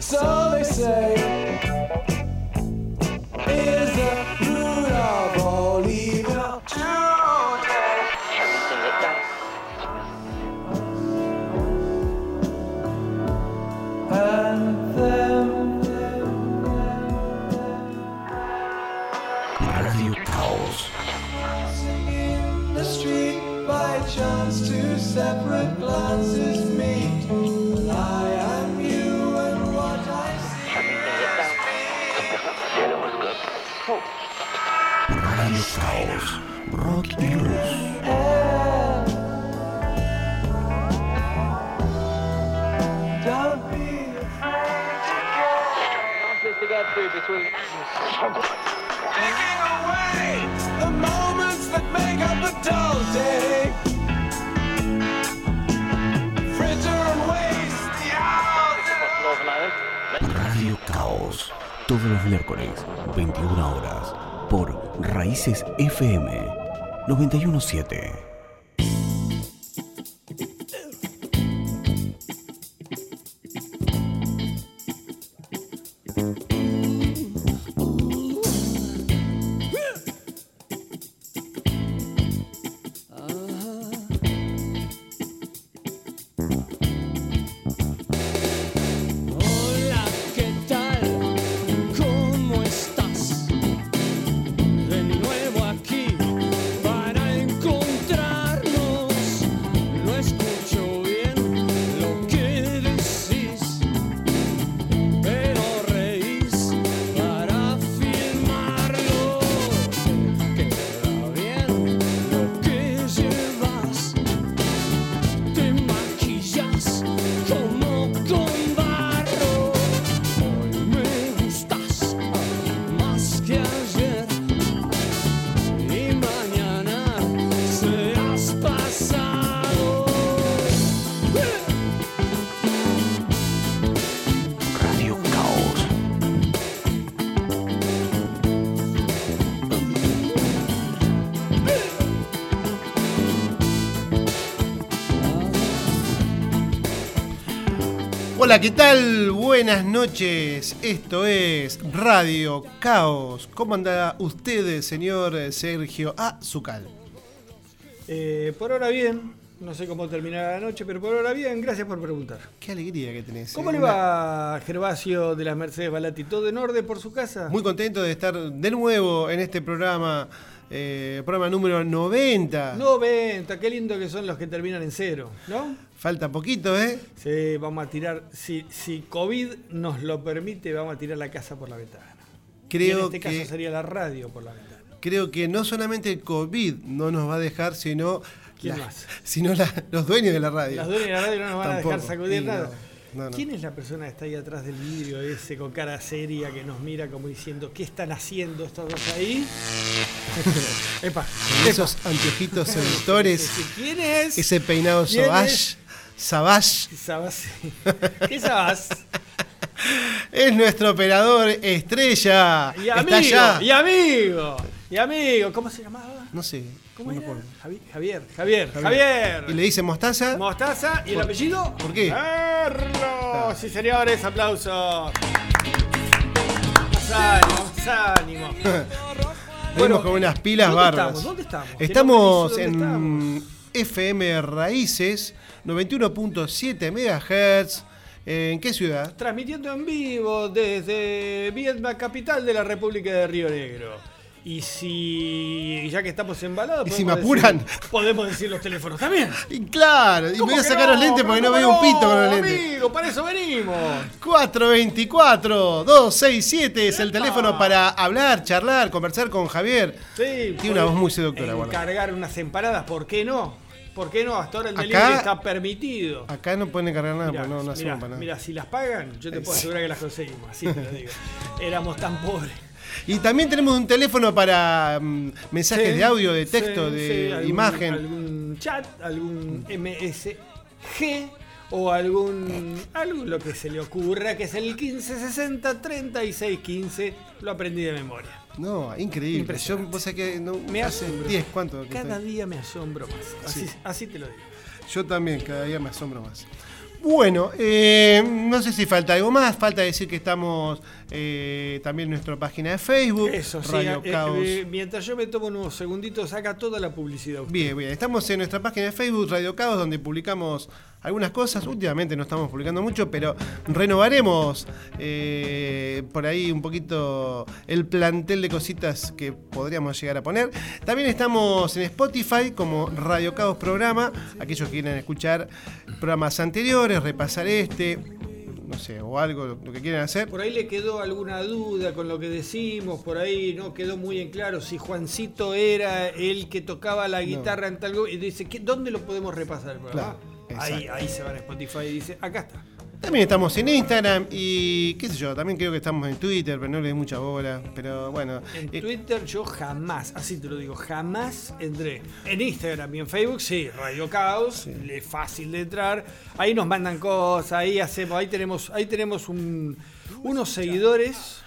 So they say miércoles, 21 horas. Por Raíces FM 917. Hola, ¿qué tal? Buenas noches. Esto es Radio Caos. ¿Cómo anda usted, señor Sergio Azucal? Eh, por ahora bien, no sé cómo terminará la noche, pero por ahora bien, gracias por preguntar. Qué alegría que tenés. ¿Cómo eh. le va a Gervasio de las Mercedes Balati? ¿Todo en orden por su casa? Muy contento de estar de nuevo en este programa, eh, programa número 90. 90, qué lindo que son los que terminan en cero, ¿no? Falta poquito, ¿eh? Sí, vamos a tirar, si, si COVID nos lo permite, vamos a tirar la casa por la ventana. y Creo en este que, caso sería la radio por la ventana. creo que no solamente el COVID no nos va a dejar, sino, ¿Quién la- más? sino la- los dueños de la radio. Las dueñas de la radio no nos van a dejar sacudir Sí, nada. no, no, no. ¿Quién es la persona que está ahí atrás del vidrio ese con cara seria que nos mira como diciendo, ¿qué están haciendo estos dos ahí? Epa, esos anteojitos seductores, ¿Quién es? ese peinado ¿Quién savage, Sabas. ¿Qué sabas? es nuestro operador estrella. Y Está amigo, allá. y amigo, y amigo, ¿cómo se llamaba? No sé, ¿Cómo no era? Javi- Javier, Javier, Javier. Y le dice mostaza. Mostaza y el ¿Por- apellido. por qué? Carlos. Sí, señores, aplausos. Más ánimo, más ánimo. Venimos con unas pilas ¿dónde estamos? ¿Dónde estamos? Estamos ¿Dónde en FM Raíces 91.7 MHz. ¿En qué ciudad? Transmitiendo en vivo desde Viedma, capital de la República de Río Negro. Y si, ya que estamos embalados, ¿Y si me apuran? decir- podemos decir los teléfonos también. Y claro, y me ¿Cómo voy a sacar no? los lentes porque no ¿Cómo veo un pito con los no, lentes. Amigo, para eso venimos. 424-267 es el teléfono para hablar, charlar, conversar con Javier. Sí, Tiene una voz muy seductora. Encargar unas empanadas, ¿por qué no? ¿Por qué no? Hasta ahora el Acá- delivery está permitido. Acá no pueden cargar nada, Mirá, porque no, no hacemos para nada. mirá, si las pagan, yo te puedo asegurar que las conseguimos, así te lo digo. Éramos tan pobres. Y también tenemos un teléfono para mm, mensajes Sí, de audio, de sí, texto, sí, de algún- imagen. Algún chat, algún MSG o algún algo lo que se le ocurra, que es el 1560 3615. Lo aprendí de memoria. No, increíble. Yo, vos que no, Me hace asombro. 10, ¿cuánto? Cada estoy? día me asombro más. Así, Sí. así te lo digo. Yo también, cada día me asombro más. Bueno, eh, no sé si falta algo más. Falta decir que estamos eh, también en nuestra página de Facebook, Eso, sí. Radio eh, Caos. eh, mientras yo me tomo unos segunditos, saca toda la publicidad. usted. Bien, bien. Estamos en nuestra página de Facebook, Radio Caos, donde publicamos algunas cosas. Últimamente no estamos publicando mucho, pero renovaremos eh, por ahí un poquito el plantel de cositas que podríamos llegar a poner. También estamos en Spotify como Radio Caos Programa. Aquellos que quieren escuchar programas anteriores, repasar este, no sé, o algo, lo que quieran hacer. Por ahí le quedó alguna duda con lo que decimos, por ahí no quedó muy en claro si Juancito era el que tocaba la guitarra en tal... Y dice, ¿qué- ¿dónde lo podemos repasar? el programa? Claro, ahí, ahí se van a Spotify y dice, acá está. También estamos en Instagram y qué sé yo, también creo que estamos en Twitter, pero no le doy mucha bola. Pero bueno, En eh, Twitter yo jamás, así te lo digo, jamás entré. En Instagram y en Facebook sí, Radio Caos, es fácil de entrar. Ahí nos mandan cosas, ahí hacemos, ahí tenemos, ahí tenemos un- unos seguidores.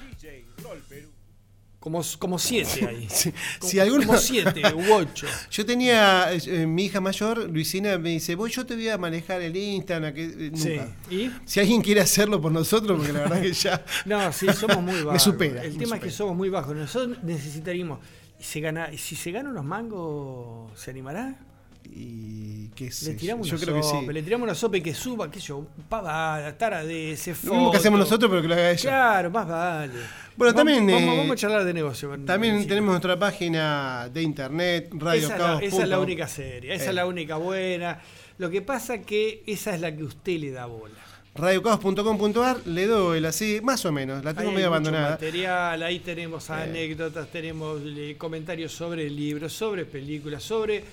Como, como siete ahí. Si- como, si alguno- como siete u ocho. Yo tenía, eh, mi hija mayor, Luisina, me dice, vos yo te voy a manejar el Instagram, que eh, Sí. nunca. ¿Y? Si alguien quiere hacerlo por nosotros, porque la verdad que ya... No, sí, somos muy bajos. Me supera, El me tema es que somos muy bajos. Nosotros necesitaríamos. Se gana, si se gana unos mangos, ¿se animará? Y qué sé Le tiramos yo una creo que sí. le tiramos una sopa y que suba, qué yo, pavada, tara de ese Lo mismo que hacemos nosotros, pero que lo haga ella. Claro, más vale. Bueno, Vamos- también, Vamos, eh, vamos a charlar de negocio. También sí. tenemos nuestra página de internet, Radio esa, es la, Caos. esa es la única seria, esa Eh. es la única buena. Lo que pasa que esa es la que usted le da bola. radiocaos.com.ar, le doy así, más o menos, la tengo medio abandonada. material, ahí tenemos anécdotas, tenemos eh, comentarios sobre libros, sobre películas, sobre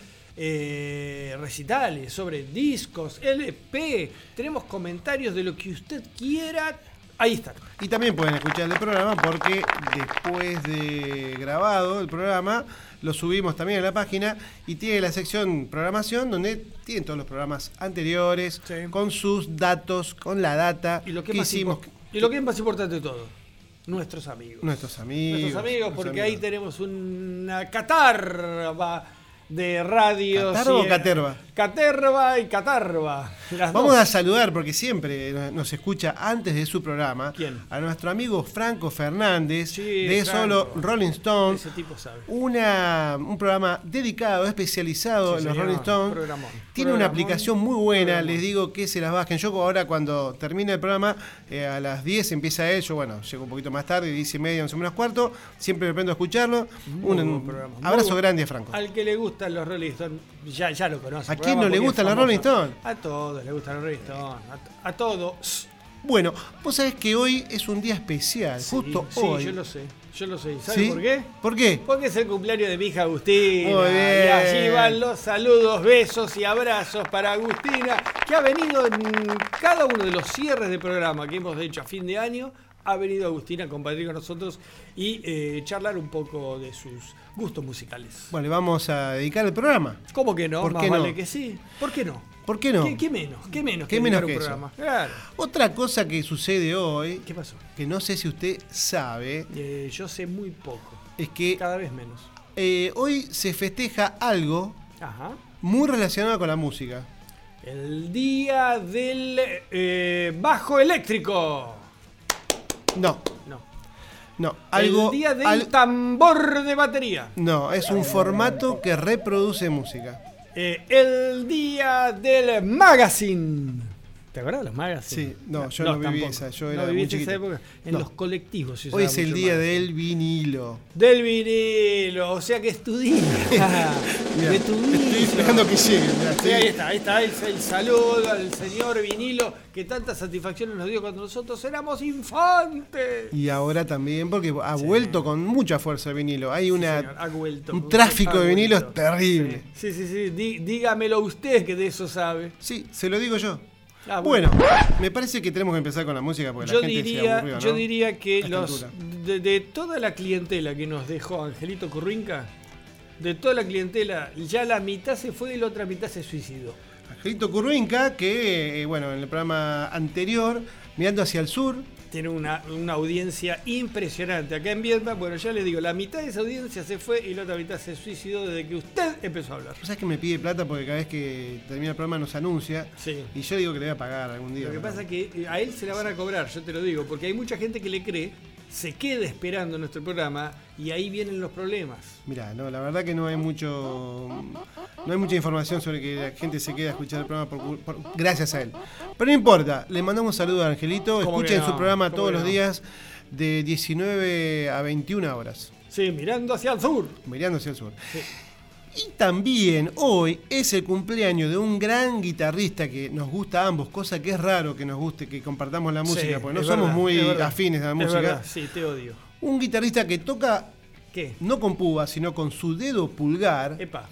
eh, recitales, sobre discos, LP. Tenemos comentarios de lo que usted quiera. Ahí está. Y también pueden escuchar el programa porque después de grabado el programa lo subimos también a la página y tiene la sección programación donde tienen todos los programas anteriores Sí. con sus datos, con la data Y lo que, hicimos. y lo que es más importante de todo, nuestros amigos. Nuestros amigos. Nuestros amigos, nuestros porque ahí tenemos una catarba de radios. ¿Catarba y- o caterva? Caterva y catarba. las Vamos dos. a saludar porque siempre nos- escucha antes de su programa ¿Quién? a nuestro amigo Franco Fernández Sí, de Franco. solo Rolling Stones. Ese tipo sabe. una, un programa dedicado, especializado Sí, en los señor. Rolling Stones. Programón. Tiene una aplicación muy buena, Programón. les digo que se las bajen. Yo ahora cuando termine el programa, eh, a las 10 empieza él, yo bueno, llego un poquito más tarde, 10 y media, 11 menos cuarto, siempre me prendo a escucharlo. Muy un. Muy abrazo grande a Franco. Al que le gustan los Rolling Stones, ya, ya lo conoce. ¿A el quién no le es los Rolling. Stones? A todos le gustan los Rolling Stones. A, a todos. Bueno, vos sabés que hoy es un día especial, justo sí, hoy. yo lo sé. Yo lo sé. ¿Sabe ¿Sí? por qué? ¿Por qué? Porque es el cumpleaños de mi hija Agustina. Muy Y bien. allí van los saludos, besos y abrazos para Agustina, que ha venido en cada uno de los cierres de programa que hemos hecho a fin de año. Ha venido Agustina a compartir con nosotros y eh, charlar un poco de sus gustos musicales. Bueno, le vamos a dedicar el programa. ¿Cómo que no? ¿Por Más qué vale no? que sí. ¿Por qué no? ¿Por qué no? ¿Qué, qué menos? ¿Qué menos ¿Qué que menos que un eso? programa? Claro. Otra cosa que sucede hoy, ¿Qué pasó? que no sé si usted sabe, Eh, yo sé muy poco. es que Cada vez menos. eh, hoy se festeja algo Ajá. muy relacionado con la música. El día del eh, bajo eléctrico. No, No. no, algo. el día del al- tambor de batería. no, es un formato que reproduce música. Eh, el día del magazine. ¿Te acuerdas de los magazines? Sí, no, yo no viví esa, yo era no muy viviste esa época. En No. los colectivos. Hoy es el día magazine. del vinilo. Del vinilo, o sea que estudia. Mirá, de tu estoy esperando que llegue. mirá, Sí, ahí está, ahí está el, el saludo al señor vinilo que tantas satisfacciones nos dio cuando nosotros éramos infantes. Y ahora también, porque ha vuelto con mucha fuerza el vinilo. Hay una, Señor, ha vuelto, un tráfico de vinilos terrible. Sí, sí, sí, dí- dígamelo usted que de eso sabe. Sí, se lo digo yo. Ah, bueno, me parece que tenemos que empezar con la música porque yo la gente se diría, aburrió, ¿no? yo diría que los de, de toda la clientela que nos dejó Angelito Currinca, de toda la clientela, ya la mitad se fue y la otra mitad se suicidó. Angelito Curruinca, que, eh, bueno, en el programa anterior, mirando hacia el sur, tiene una, una audiencia impresionante. Acá en Vietnam, bueno, ya les digo, la mitad de esa audiencia se fue y la otra mitad se suicidó desde que usted empezó a hablar. ¿Vos sabés que me pide plata porque cada vez que termina el programa nos anuncia? Sí. Y yo digo que le voy a pagar algún día. Lo que pasa es que eh, a él se la van a cobrar, yo te lo digo, porque hay mucha gente que le cree, se queda esperando nuestro programa y ahí vienen los problemas. Mirá, no, la verdad que no hay mucho. No hay mucha información sobre que la gente se quede a escuchar el programa por- por- gracias a él. Pero no importa, le mandamos un saludo a Angelito. ¿Cómo que Escuchen no? su programa ¿Cómo todos los no? días de 19 a 21 horas, Sí, mirando hacia el sur. mirando hacia el sur. Y también hoy es el cumpleaños de un gran guitarrista que nos gusta a ambos, cosa que es raro que nos guste que compartamos la música, Sí, porque no somos verdad, muy afines a la música. verdad, sí, te odio. Un guitarrista que toca ¿Qué? no con púa, sino con su dedo pulgar. Epa.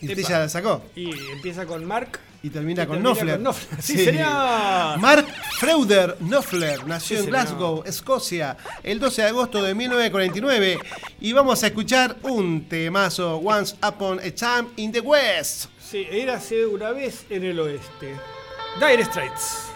y usted epa. ya la sacó. Y empieza con Mark. Y termina Y con Knopfler. Sí, señor. Mark Freuder Knopfler nació Sí, en señor. Glasgow, Escocia, el 12 de agosto de 1949. Y vamos a escuchar un temazo, Once Upon a Time in the West. Sí, érase una vez en el oeste. Dire Straits.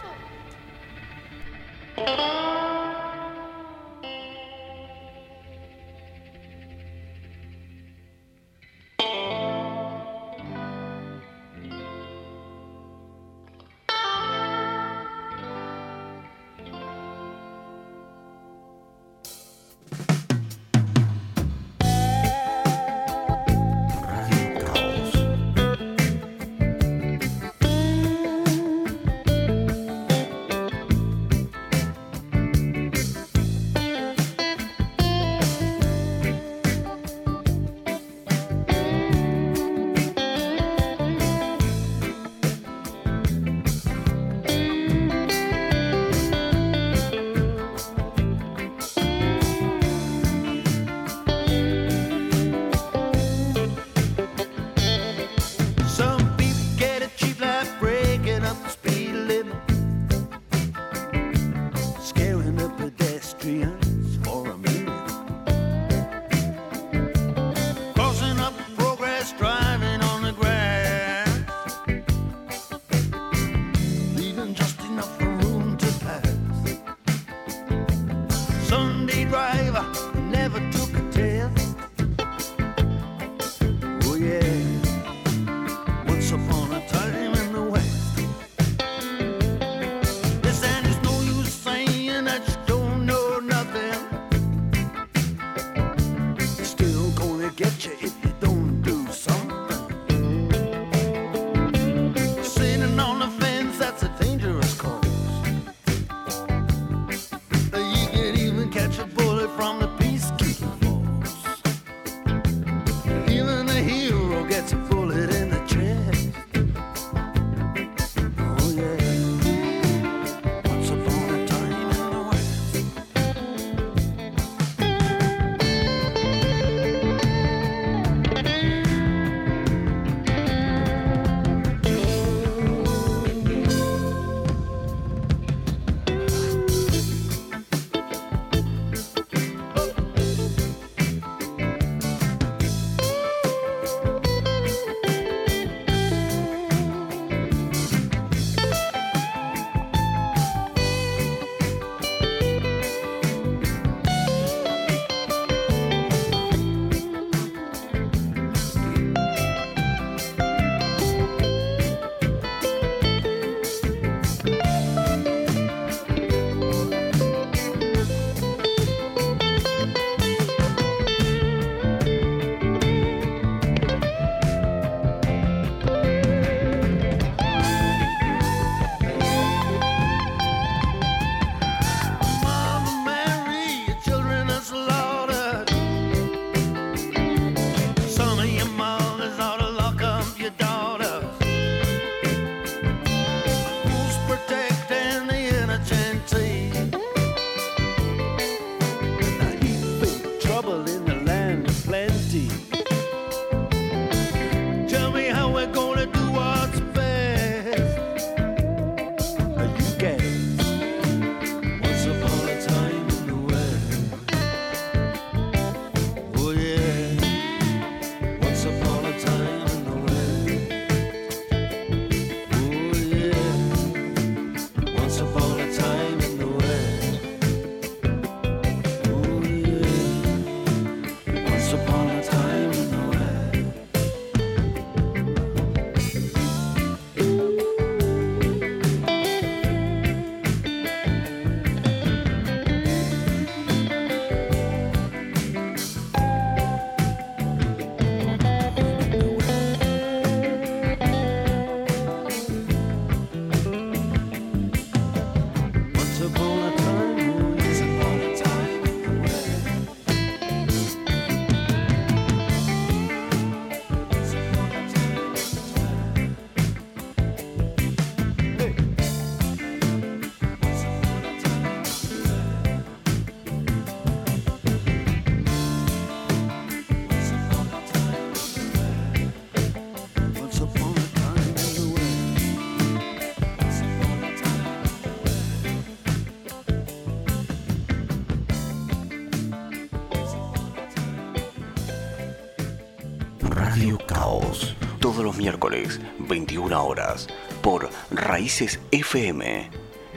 21 horas. Por Raíces FM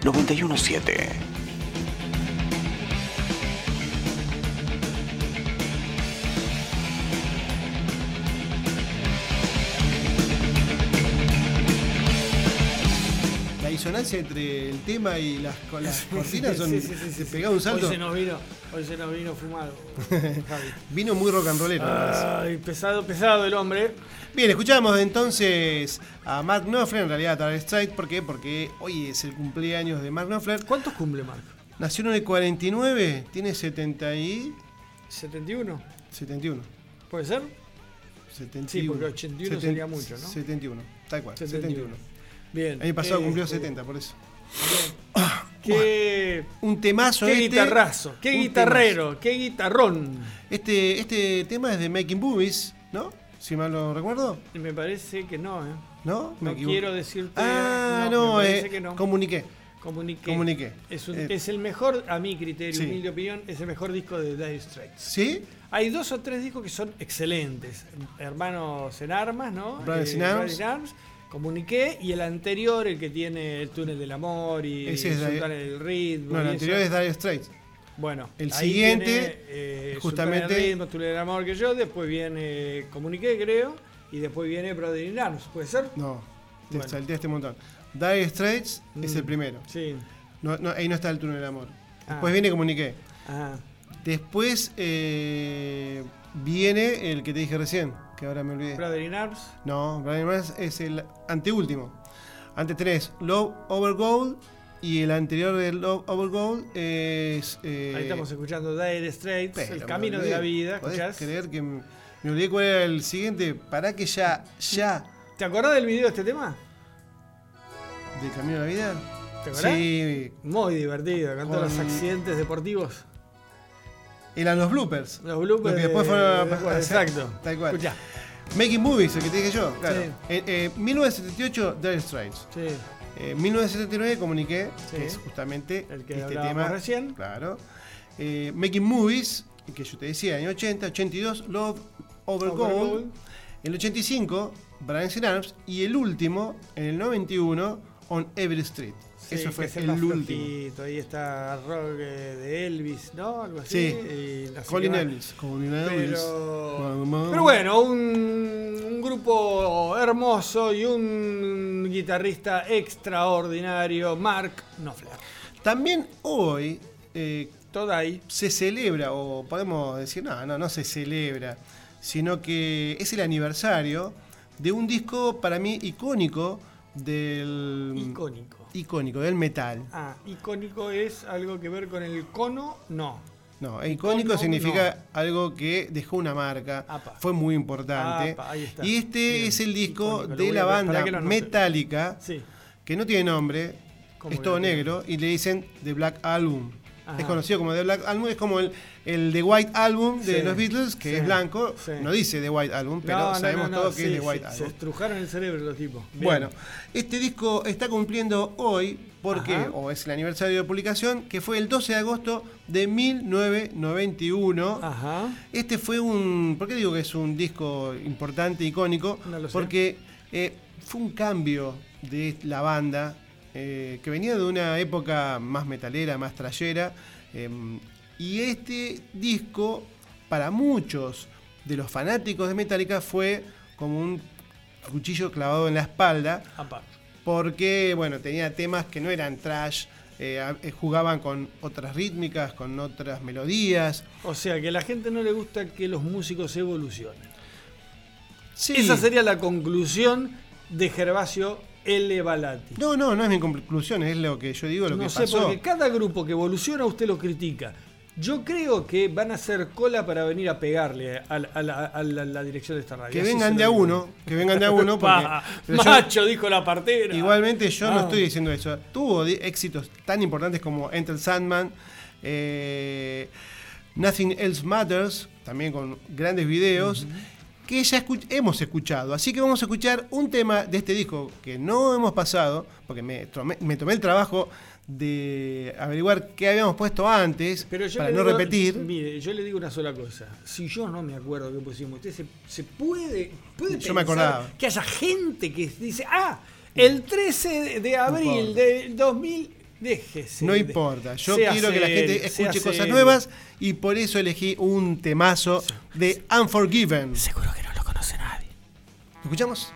917. La disonancia entre el tema y las, con las cortinas son. Sí, sí, sí, sí, te sí. pegaba un Hoy salto. se nos vino, hoy se nos vino fumado. Vino muy rock and rollero. Ay, pesado, pesado el hombre. Bien, escuchamos entonces a Mark Knopfler, en realidad a Dire Straits. ¿Por qué? Porque hoy es el cumpleaños de Mark Knopfler. ¿Cuántos cumple Marco? Nació en el 49, tiene 70 y... ¿71? 71. ¿Puede ser? 71. Sí, porque 81 sería mucho, ¿no? 71, tal cual, 71. 71. Bien. El año pasado Eh, cumplió este, 70, por eso. Qué, Un temazo qué este. guitarrazo, qué guitarrero, qué guitarrón. temazo. Este, este tema es de Making Movies, ¿no? Si mal lo recuerdo, Me parece que no, ¿eh? ¿no? No equivoco. quiero decirte. Ah, no, no, eh, que no. comuniqué. Comuniqué. comuniqué. Es, un- Eh, es el mejor, a mi criterio, Sí. humilde opinión, es el mejor disco de Dire Straits. ¿Sí? Hay dos o tres discos que son excelentes. Hermanos en Armas, ¿no? Brothers in Brothers Arms. Comuniqué. Y el anterior, el que tiene el túnel del amor y Ese es Dire- Sultán del ritmo. No, el anterior eso. es Dire Straits. Bueno, el siguiente, tiene, eh, justamente- del amor que yo. Después viene Comuniqué, creo. Y después viene Brother in Arms. ¿Puede ser? No, te Bueno. salteaste un montón. Dire Straits es Mm. el primero. Sí. No, no, ahí no está el túnel del amor. Ah. Después viene Comuniqué. Ah, Después eh, viene el que te dije recién, que ahora me olvidé. Brother in Arms. No, Brian Mars es el anteúltimo. Antes tenés Love Over Gold y el anterior de Love Over Gold es. eh, Ahí estamos escuchando Dire Straits, pero El Camino de la Vida. ¿Podés ¿Escuchás? creer que me, me olvidé cuál era el siguiente? Para que ya, ya, ¿Te acordás del video de este tema? del Camino de la Vida. ¿Te acordás? Sí, Muy divertido, con todos los accidentes deportivos. eran los bloopers. Los bloopers. Lo que después de- fueron a- de- a- exacto. tal cual. Escuchá. Making Movies, el que te dije yo, claro. Sí. Eh, eh, 1978, Dire Straits. Sí. Eh, 1979 comuniqué, Sí. que es justamente El que este tema. recién. Claro. Eh, Making Movies, que yo te decía, año 80, 82, Love Over, Over Gold. Gold. El 85, Brian Arms. Y el último, en el 91, On Every Street. Sí, Eso fue el, último. flojito. Ahí está rock de Elvis, ¿no? Algo así. Sí. Colin. Elvis. Colin Elvis. Pero, bueno, un, un grupo hermoso y un guitarrista extraordinario, Mark Knopfler. También hoy eh, se celebra, o podemos decir, no, no, no se celebra, sino que es el aniversario de un disco para mí icónico del. Icónico. Icónico, del metal. Ah, icónico es algo que ver con el cono, no. No, icónico significa algo que dejó una marca, Apa. fue muy importante. Apa, ahí está. Y este Bien. es el disco Icónico, de la banda. Metallica, Sí. que no tiene nombre, ¿Cómo es todo negro, y le dicen The Black Album. Ajá. Es conocido como The Black Album, es como el, el The White Album de Sí, los Beatles, que sí, es blanco. sí. No dice The White Album, pero No, sabemos no, no, todos que es The White Se Album. estrujaron el cerebro los tipos. Bien. Bueno, este disco está cumpliendo hoy, porque, Ajá. o es el aniversario de publicación, que fue el 12 de agosto de 1991. Ajá. Este fue un. ¿Por qué digo que es un disco importante, icónico? No lo sé. Porque eh, fue un cambio de la banda eh, que venía de una época más metalera, más trayera. eh, y este disco, para muchos de los fanáticos de Metallica, fue como un cuchillo clavado en la espalda porque bueno, tenía temas que no eran trash, eh, eh, jugaban con otras rítmicas, con otras melodías. O sea, que a la gente no le gusta que los músicos evolucionen. Sí. Esa sería la conclusión de Gervasio L. Balati. No, no, no es mi conclusión, es lo que yo digo, lo no que sé, pasó. porque cada grupo que evoluciona usted lo critica. Yo creo que van a hacer cola para venir a pegarle a, la- a la, a la- la dirección de esta radio. Que Así vengan de a uno, que vengan de a uno, porque yo- macho, dijo la partera. igualmente yo no Ah. estoy diciendo eso. Tuvo éxitos tan importantes como Enter Sandman, eh, Nothing Else Matters, también con grandes videos, que ya hemos escuchado. Así que vamos a escuchar un tema de este disco que no hemos pasado, porque me tomé, me tomé el trabajo de averiguar qué habíamos puesto antes Pero yo para no digo- repetir. Mire, yo le digo una sola cosa. Si yo no me acuerdo qué pusimos, usted se, se puede, puede Yo me pensar acordaba. que haya gente que dice, ah, el 13 de- de abril del 2000, déjese. No importa, yo quiero que la gente escuche cosas nuevas y por eso elegí un temazo de Unforgiven. Seguro que no lo conoce nadie. ¿Lo escuchamos?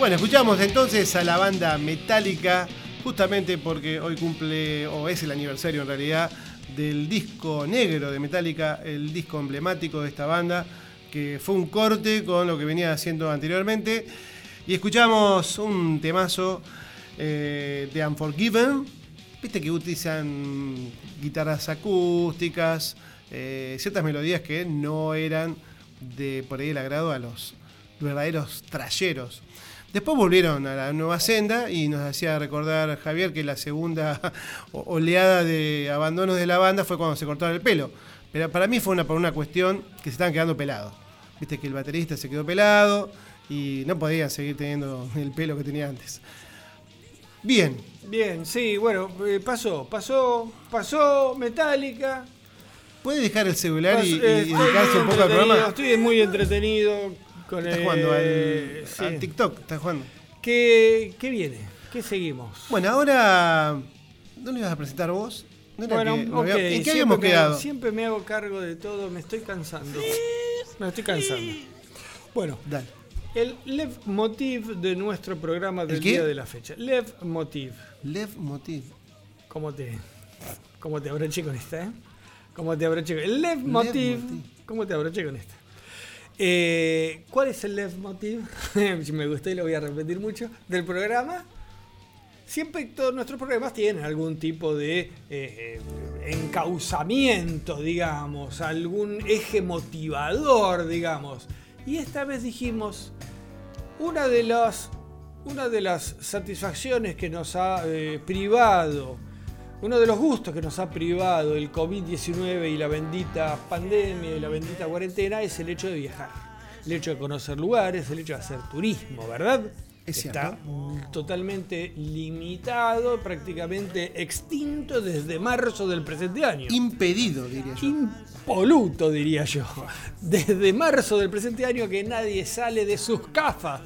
Bueno, escuchamos entonces a la banda Metallica, justamente porque hoy cumple, o es el aniversario en realidad, del disco negro de Metallica, el disco emblemático de esta banda, que fue un corte con lo que venía haciendo anteriormente. Y escuchamos un temazo eh, de Unforgiven, viste que utilizan guitarras acústicas, eh, ciertas melodías que no eran de por ahí el agrado a los verdaderos trayeros. Después volvieron a la nueva senda y nos hacía recordar Javier que la segunda oleada de abandonos de la banda fue cuando se cortaron el pelo. Pero para mí fue una, por una cuestión que se estaban quedando pelados. Viste que el baterista se quedó pelado y no podían seguir teniendo el pelo que tenía antes. Bien, Bien, sí, bueno, eh, pasó, pasó, pasó Metallica. ¿puede dejar el celular y, y eh, dedicarse un poco al programa? Estoy muy entretenido con Está el. jugando al, sí. al TikTok, está jugando. ¿Qué, ¿Qué viene? ¿Qué seguimos? Bueno, ahora. ¿No lo ibas a presentar vos? ¿No Bueno, que había- ¿En qué siempre habíamos me- quedado? Siempre me hago cargo de todo, me estoy cansando. Me estoy cansando. Bueno, Dale. el Lev Motiv de nuestro programa del día de la fecha. Lev Motiv. Lev Motiv. ¿Cómo te, cómo te abroché con esta, eh? ¿Cómo te abroché con El Lev. Motiv. ¿Cómo te abroché con esta? Eh, ¿Cuál es el Lev Motiv? si me gustó y lo voy a repetir mucho. Del programa. Siempre todos nuestros programas tienen algún tipo de eh, eh, encauzamiento, digamos, algún eje motivador, digamos. Y esta vez dijimos, una de las, una de las satisfacciones que nos ha eh, privado, uno de los gustos que nos ha privado el COVID-19 y la bendita pandemia y la bendita cuarentena es el hecho de viajar. El hecho de conocer lugares, el hecho de hacer turismo, ¿verdad? Es Está cierto. totalmente limitado, prácticamente extinto desde marzo del presente año. Impedido, diría yo. Impoluto, diría yo. Desde marzo del presente año que nadie sale de sus cafas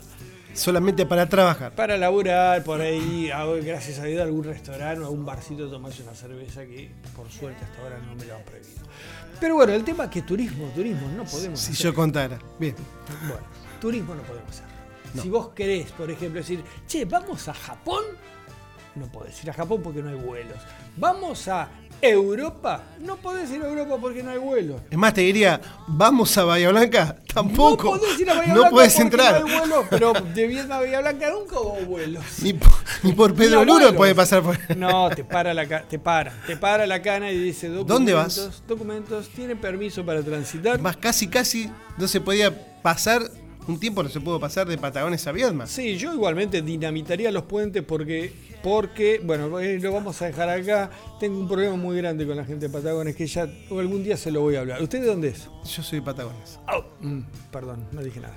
Solamente para trabajar. para laburar por ahí, gracias a Dios, a algún restaurante o a un barcito tomarse una cerveza que por suerte hasta ahora no me lo han prohibido. Pero bueno, el tema es que turismo, turismo no podemos Si hacer. yo contara. Bien. Bueno, turismo no podemos hacer. Si vos querés, por ejemplo, decir, che, vamos a Japón, no podés ir a Japón porque no hay vuelos. Vamos a Europa, no podés ir a Europa porque no hay vuelos. Es más, te diría, vamos a Bahía Blanca. Tampoco. No podés ir a Bahía No Blanca podés entrar. No hay vuelos, pero de Vietnam a Bahía Blanca nunca hubo vuelos. Ni, por, ni por Pedro Luro puede pasar por. No, te para la te para, te para la cana y dice documentos, ¿Dónde vas? Documentos, tiene permiso para transitar. Más casi, casi no se podía pasar. Un tiempo no se pudo pasar de Patagones a Viedma. Sí, yo igualmente dinamitaría los puentes porque, porque, bueno, eh, lo vamos a dejar acá. Tengo un problema muy grande con la gente de Patagones que ya algún día se lo voy a hablar. ¿Usted de dónde es? Yo soy de Patagones. Au. Mm, perdón, no dije nada.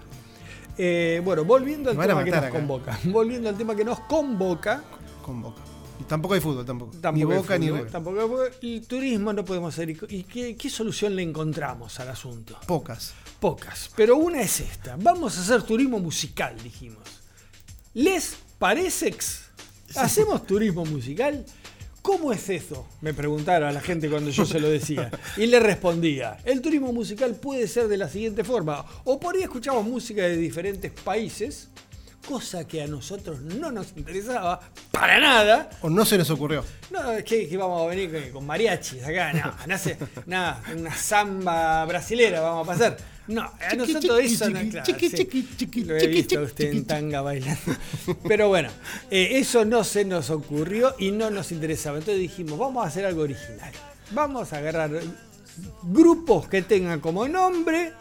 Eh, bueno, volviendo al tema que nos acá. convoca. Volviendo al tema que nos convoca. Con Boca. Y tampoco hay fútbol, tampoco. Tampoco ni Boca ni River. Tampoco hay fútbol. el turismo no podemos hacer. ¿Y y qué, qué solución le encontramos al asunto? Pocas. Pocas, pero una es esta. Vamos a hacer turismo musical, dijimos. ¿Les parece? ¿Hacemos turismo musical? ¿Cómo es eso? Me preguntaron a la gente cuando yo se lo decía. Y le respondía, el turismo musical puede ser de la siguiente forma. O por ahí escuchamos música de diferentes países, cosa que a nosotros no nos interesaba para nada. O no se nos ocurrió. No, es que, que vamos a venir con, mariachis acá, no, no sé, nada, una samba brasilera vamos a pasar. No, a nosotros eso no, claro, sí. Lo he visto usted en tanga bailando. Pero bueno, eh, eso no se nos ocurrió y no nos interesaba. Entonces dijimos, vamos a hacer algo original. Vamos a agarrar grupos que tengan como nombre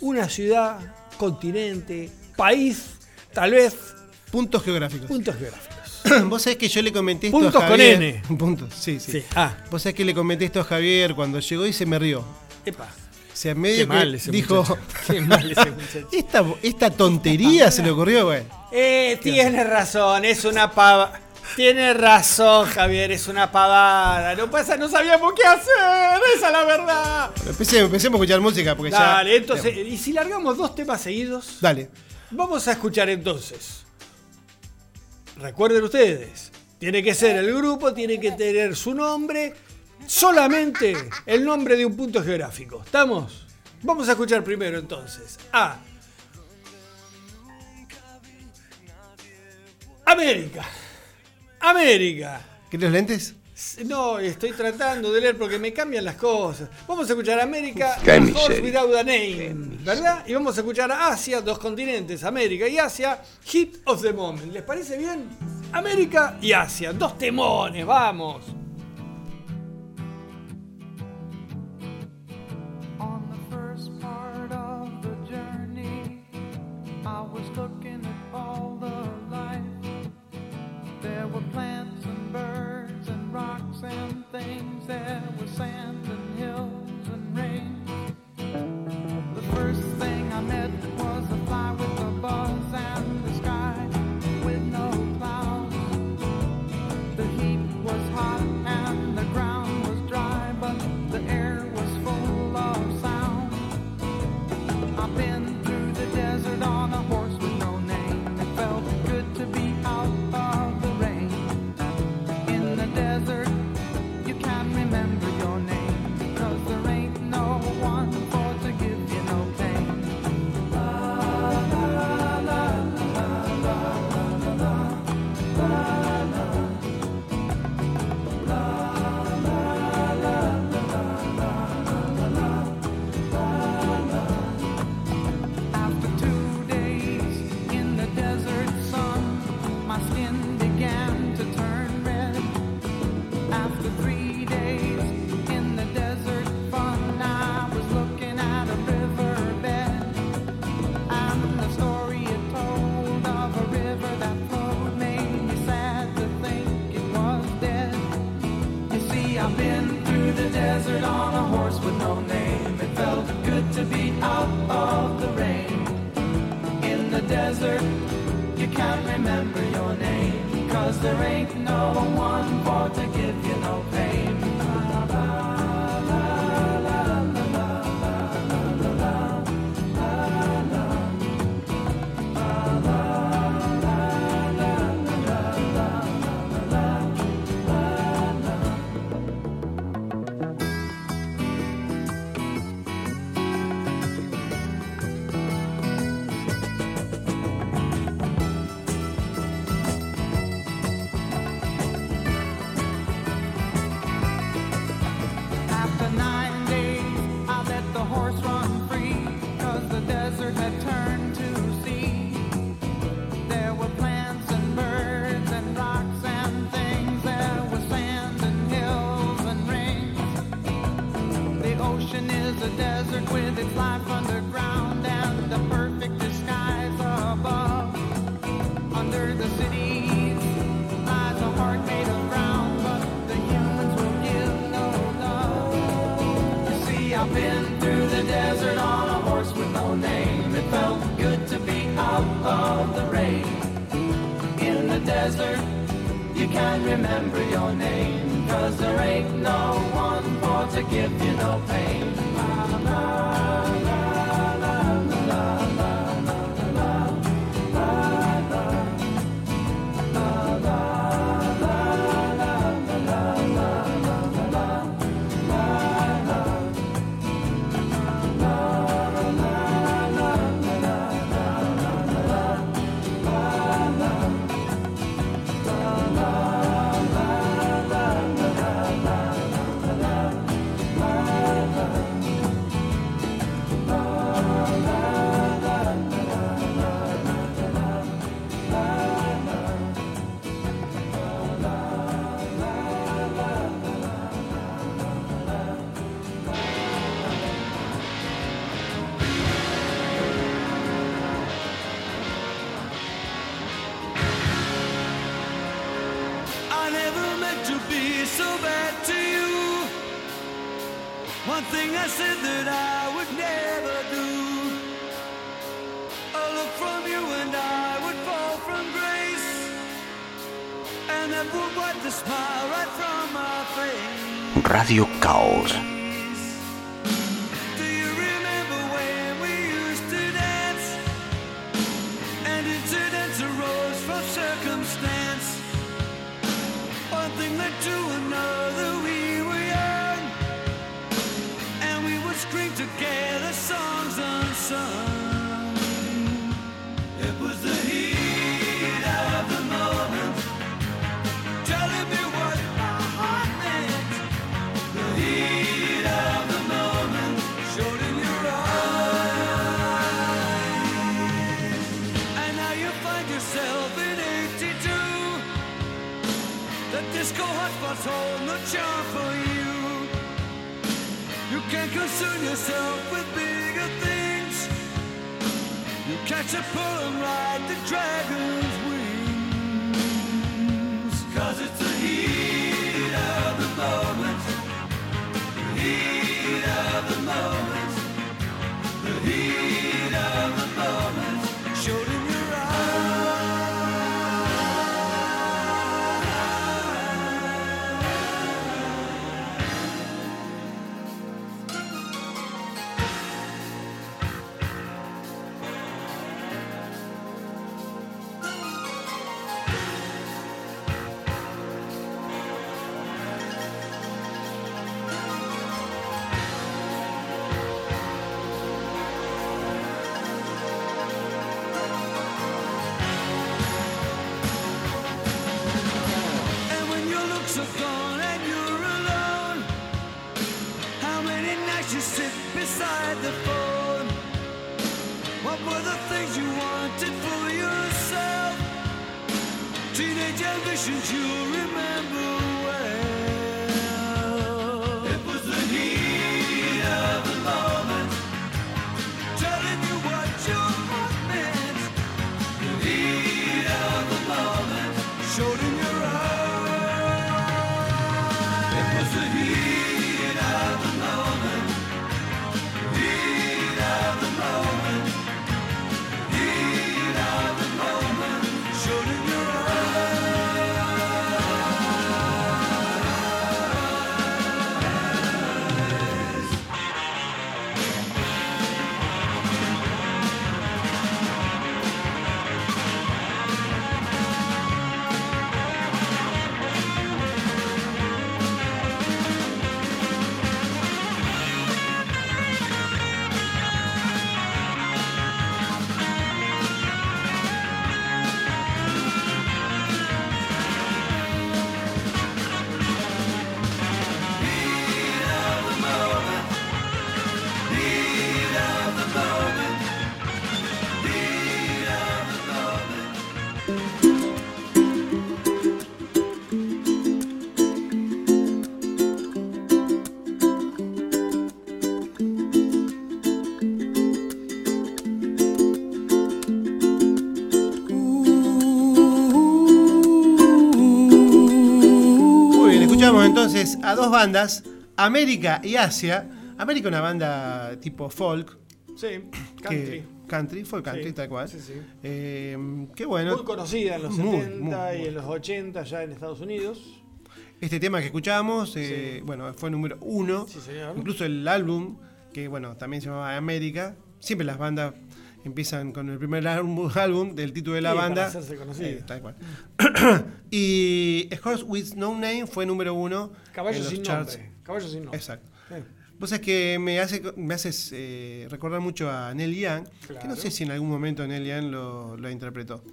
una ciudad, continente, país, tal vez Puntos geográficos. puntos geográficos. Vos sabés que yo le comenté esto Puntos a con Javier. N. Puntos, sí, sí. Sí. Ah, Vos sabés que le comenté esto a Javier cuando llegó y se me rió. epa. O sea, Qué medio que mal ese dijo. Qué mal ese muchacho. esta, esta tontería se le ocurrió, güey. Eh, tienes razón, es una pava. Tienes razón, Javier, es una pavada. No pasa, no sabíamos qué hacer, esa es la verdad. Empecemos, empecemos a escuchar música porque Dale, ya. entonces, ¿y si largamos dos temas seguidos? Dale. Vamos a escuchar entonces. Recuerden ustedes, tiene que ser el grupo, tiene que tener su nombre, solamente el nombre de un punto geográfico. ¿Estamos? Vamos a escuchar primero entonces a América. América. ¿Quieres lentes? No, estoy tratando de leer porque me cambian las cosas. Vamos a escuchar América, a Without a Name, ¿verdad? Y vamos a escuchar Asia, dos continentes, América y Asia, Hit of the Moment. ¿Les parece bien? América y Asia, dos temones, vamos. There were plans. things that were sand so bad to you. One thing I said that I would never do. A look from you and I would fall from grace, and that would wipe the smile right from my face. Radio Caos. Can concern yourself with bigger things. You catch a pull and ride the dragon's wings. Cause it's the heat of the moment. The heat of the moment. The heat entonces a dos bandas, América y Asia. América una banda tipo folk. Sí, que- country. country, folk country, Sí, tal cual. sí, sí. Eh, qué bueno. Muy conocida en los Muy, 70 muy, y muy. en los 80 ya en Estados Unidos. Este tema que escuchábamos, eh, bueno, fue número uno. Señor. Incluso el álbum, que bueno, también se llamaba América. Siempre las bandas empiezan con el primer álbum, del título de la Sí, para banda. hacerse conocido. Eh, tal cual. y Horse with No Name fue número uno. Caballo sin charts. nombre. Caballo sin nombre. Exacto. Sí. Vos sabés que me, hace, me haces eh, recordar mucho a Neil Young, que no sé si en algún momento Neil Young lo, lo interpretó.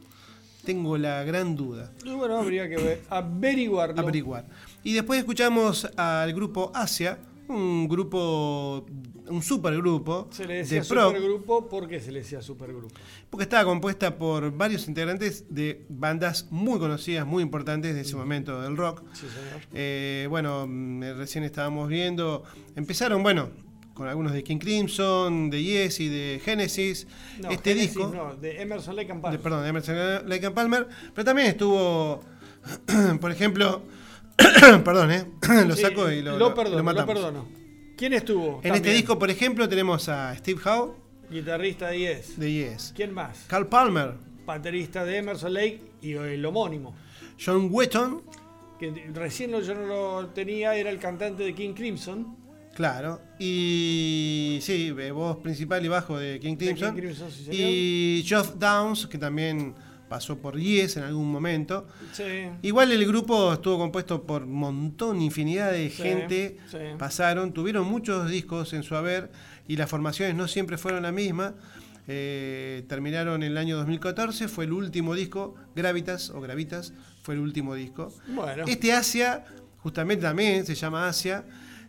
Tengo la gran duda. Y bueno, habría que ver, averiguarlo. averiguar. Y después escuchamos al grupo Asia, un grupo, un supergrupo Se le decía de supergrupo, ¿por qué se le decía supergrupo? porque estaba compuesta por varios integrantes de bandas muy conocidas, muy importantes de ese momento del rock. Sí, señor. Eh, bueno, mm, recién estábamos viendo, empezaron, bueno, con algunos de King Crimson, de Yes y de Genesis. No, este Genesis disco, No, de Emerson Lake and de- Palmer. perdón, de Emerson Lake and Palmer, pero también estuvo, por ejemplo, perdón, ¿eh? lo Sí, saco y lo, lo perdono, lo perdono. ¿Quién estuvo? En este disco, por ejemplo, tenemos a Steve Howe Guitarrista de Yes. de Yes, ¿Quién más? Carl Palmer, Baterista de Emerson Lake y el homónimo. John Wetton, Que recién yo no lo tenía, era el cantante de King Crimson. claro, y sí, eh, voz principal y bajo de King De Crimson, King Crimson, sí, y Geoff Downs, que también pasó por Yes en algún momento. Sí. Igual el grupo estuvo compuesto por un montón, infinidad de Sí, gente. sí. Pasaron, tuvieron muchos discos en su haber y las formaciones no siempre fueron la misma. Eh, terminaron en el año 2014, fue el último disco. Gravitas o Gravitas fue el último disco. Bueno. Este Asia, justamente también se llama Asia.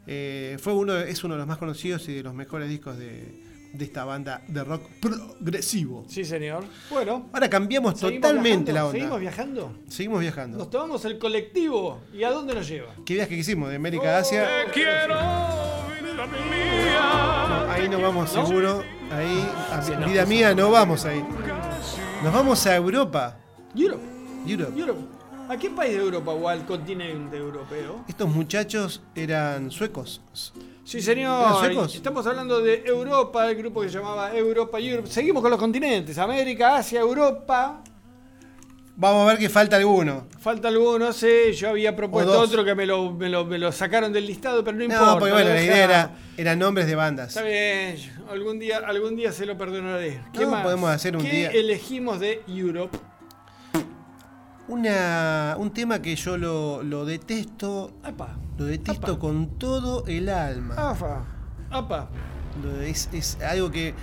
eh, fue uno, es uno de los más conocidos y de los mejores discos de, de esta banda de rock progresivo. Sí, señor. Bueno. Ahora cambiamos ¿seguimos totalmente viajando? la onda. ¿Seguimos viajando? Seguimos viajando. Nos tomamos el colectivo. ¿Y a dónde nos lleva? ¿Qué viaje que hicimos? De América a Asia. Quiero vida mía. No, ahí no vamos ¿No? seguro. Ahí, a nos vida puso mía, no vamos ahí. Nos vamos a Europa. Europe. Europe. Europe. ¿A qué país de Europa o al continente europeo? Estos muchachos eran suecos. Sí, ¿Eran señor. Estamos hablando de Europa, el grupo que se llamaba Europa Europe. Seguimos con los continentes. América, Asia, Europa. Vamos a ver que falta alguno. Falta alguno, sé. Yo había propuesto otro que me lo, me, lo, me lo sacaron del listado, pero no importa. No, porque bueno, la idea era eran nombres de bandas. Está bien, algún día, algún día se lo perdonaré. ¿Qué No, más? podemos hacer un ¿Qué día- elegimos de Europe? Una, un tema que yo lo, lo detesto, Apa, lo detesto Apa. con todo el alma. apa, apa. Lo- Es, es algo que,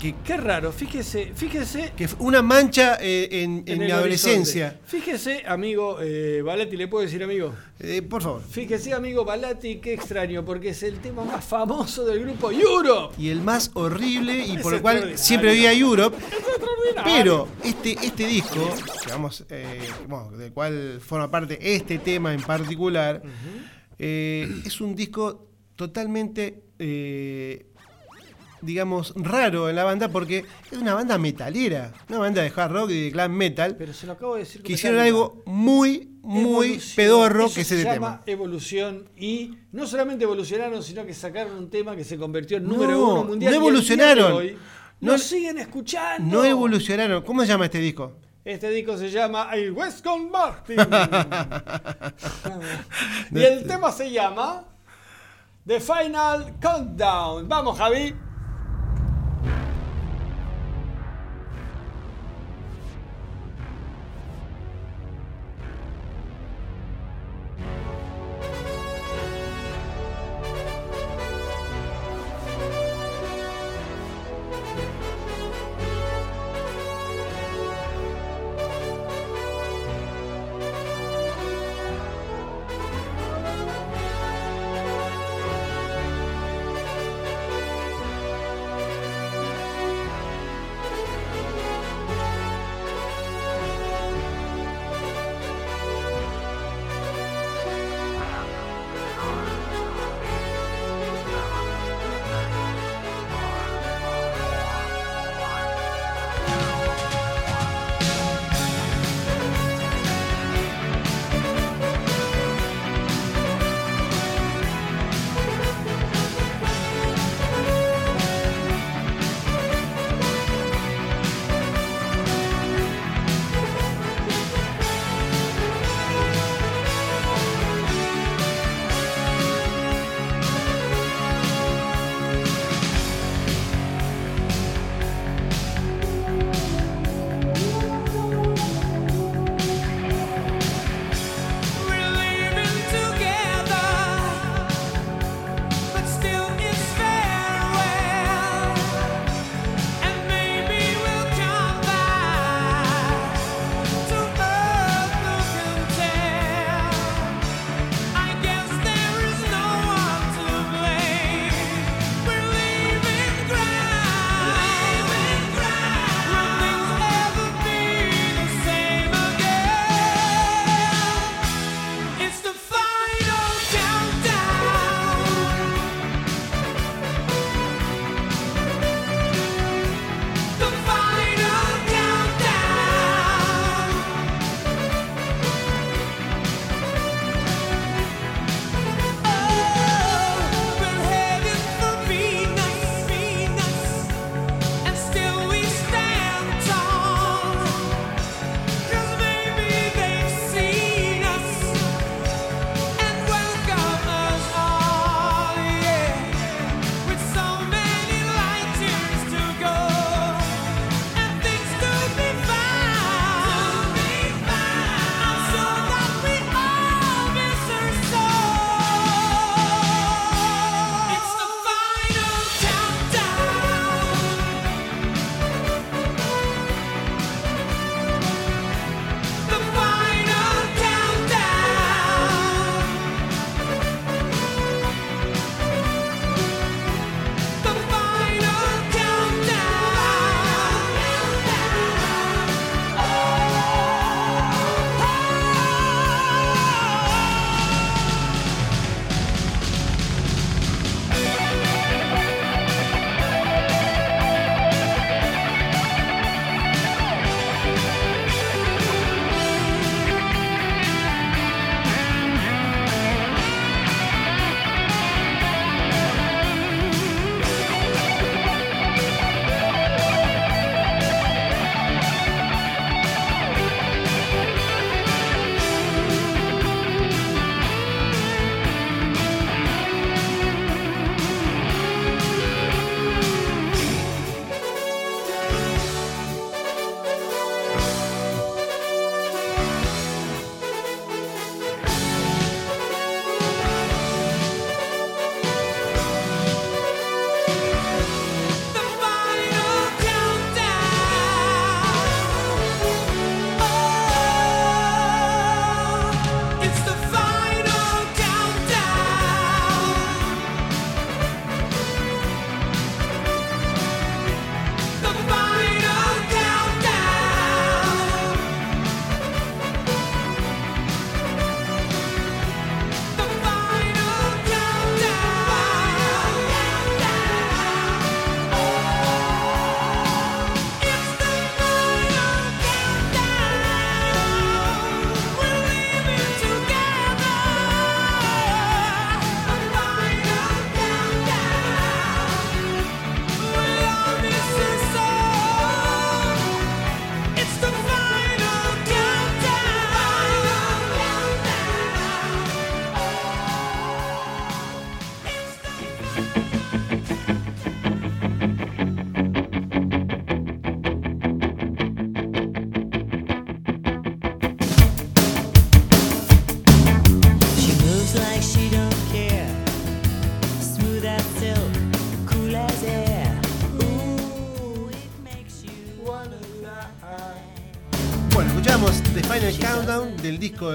que, Qué raro, fíjese, fíjese que una mancha eh, en, en en mi adolescencia. horizonte. Fíjese, amigo eh, Balati, ¿le puedo decir amigo? Eh, por favor. Fíjese, amigo Balati, qué extraño, porque es el tema más famoso del grupo Europe. Y el más horrible y Es por el cual siempre vi a Europe. extraordinario. Pero este, este disco, que vamos, eh, bueno, del cual forma parte este tema en particular, es un disco totalmente, digamos, raro en la banda porque es una banda metalera, una banda de hard rock y de glam metal, Pero se lo acabo de decir. que hicieron algo muy, muy Evolución. pedorro Eso que es se llama tema. evolución y no solamente evolucionaron, sino que sacaron un tema que se convirtió en No, número uno mundial. no evolucionaron. hoy No- nos siguen escuchando. No evolucionaron. ¿Cómo se llama este disco? Este disco se llama El Westcon Martin. y el tema se llama The Final Countdown. Vamos, Javi.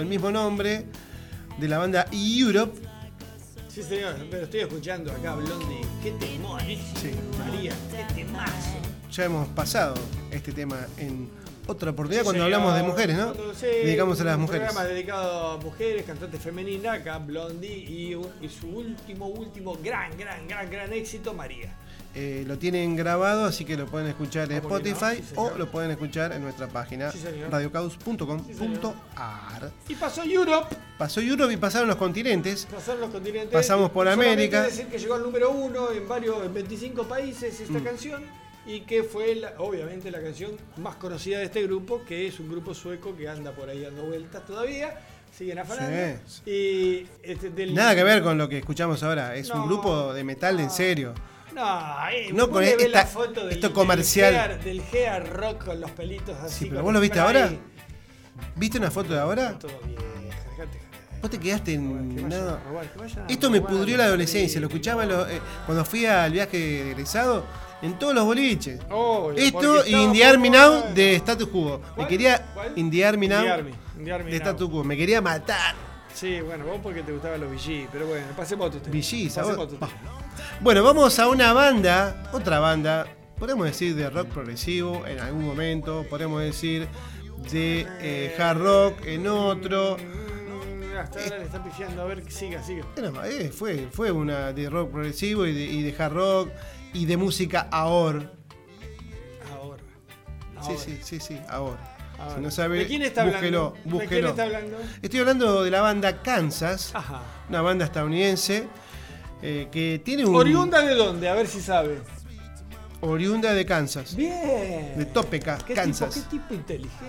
Del mismo nombre de la banda Europe. Sí, señor, pero estoy escuchando acá Blondie. Qué temón, ¿eh? Sí. María, qué temazo. Ya hemos pasado este tema en otra oportunidad Sí, cuando señor. hablamos de mujeres, ¿no? Cuando- sí, Dedicamos a las un mujeres. programa dedicado a mujeres, cantantes femeninas, acá Blondie y, un- y su último, último gran, gran, gran, gran éxito, María. Eh, lo tienen grabado, así que lo pueden escuchar en ¿Cómo que no? Spotify Sí, o lo pueden escuchar en nuestra página Sí, radiocaus.com.ar. Y pasó Europe, Pasó Europe y pasaron los continentes. pasaron los continentes. Pasamos por América. decir que llegó al número uno en varios, en 25 países Mm. esta canción y que fue la- obviamente la canción más conocida de este grupo, que es un grupo sueco que anda por ahí dando vueltas todavía. Siguen afanando. Sí. Y este, del- Nada que ver con lo que escuchamos ahora. Es No, un grupo de metal en no. serio. No, eh, No con esta- la foto del, esto comercial. Del rock con los pelitos así. Sí, pero ¿vos lo viste ahora? ¿Viste una foto de ahora? Todo dejate. Vos te quedaste Que en. no. robar, que Esto me robar, pudrió la adolescencia. Lo escuchaba eh, cuando fui al viaje de egresado en todos los boliches. Obvio, Esto y estaba In the Army muy Now bueno. de Status Quo. Me quería. ¿Cuál? In the Army Now In the Army, In the Army de. Status Quo. Me quería matar. Sí, bueno, vos porque te gustaban los VG, pero bueno, pasemos a tu tema. VG, ¿sabes? Bueno, vamos a una banda, otra banda, podemos decir de rock progresivo en algún momento, podemos decir de eh, hard rock en otro. Mm, Hasta ahora le está pifiando, a ver, siga, siga. Bueno, eh, fue, fue una de rock progresivo y de, y de hard rock y de música ahora. Ahora. Sí, Ahora. sí, sí, sí, ahora. Ahora. Si no sabe, ¿De quién está búsquelo, hablando? ¿De quién búsquelo. está hablando? Estoy hablando de la banda Kansas, Ajá. una banda estadounidense eh, que tiene un ¿Oriunda de dónde? A ver si sabe. oriunda de Kansas, Bien. de Topeka, ¿Qué Kansas. Tipo, ¿Qué tipo inteligente?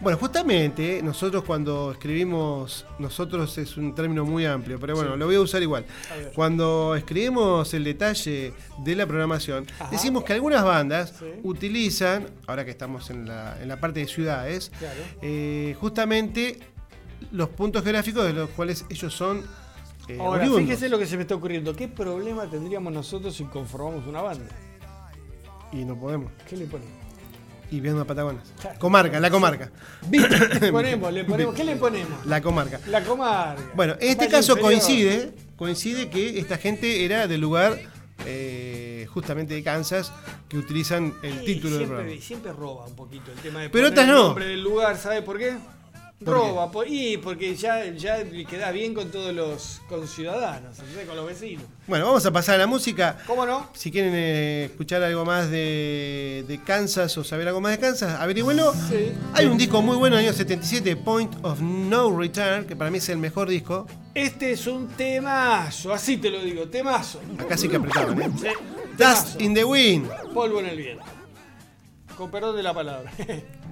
Bueno, justamente nosotros cuando escribimos, nosotros es un término muy amplio, pero bueno, Sí. lo voy a usar igual. A. Cuando escribimos el detalle de la programación, Ajá. decimos que algunas bandas Sí. utilizan, ahora que estamos en la, en la parte de ciudades, Claro. eh, justamente los puntos geográficos de los cuales ellos son eh, Ahora, oriundos. fíjese lo que se me está ocurriendo. ¿Qué problema tendríamos nosotros si conformamos una banda? Y no podemos. ¿Qué le ponemos? Y viendo a Patagones. Claro. Comarca, la comarca. Le ponemos, le ponemos. ¿Qué le ponemos? La comarca. La comarca. Bueno, en este Valle caso inferior. coincide, coincide que esta gente era del lugar eh, justamente de Kansas que utilizan el Sí, título del siempre, programa. siempre roba un poquito el tema de Pero poner otras el no. nombre del lugar, ¿sabe por qué? ¿Por roba, por- y porque ya, queda bien con todos los conciudadanos, con los vecinos. Bueno, vamos a pasar a la música. ¿Cómo no? Si quieren eh, escuchar algo más de, de Kansas o saber algo más de Kansas, averigüenlo. Sí. Hay un disco muy bueno del año 77, Point of No Return, que para mí es el mejor disco. Este es un temazo, así te lo digo, temazo. Acá sí que apretaban, ¿eh? Sí, Dust in the Wind. Polvo en el viento. Con perdón de la palabra.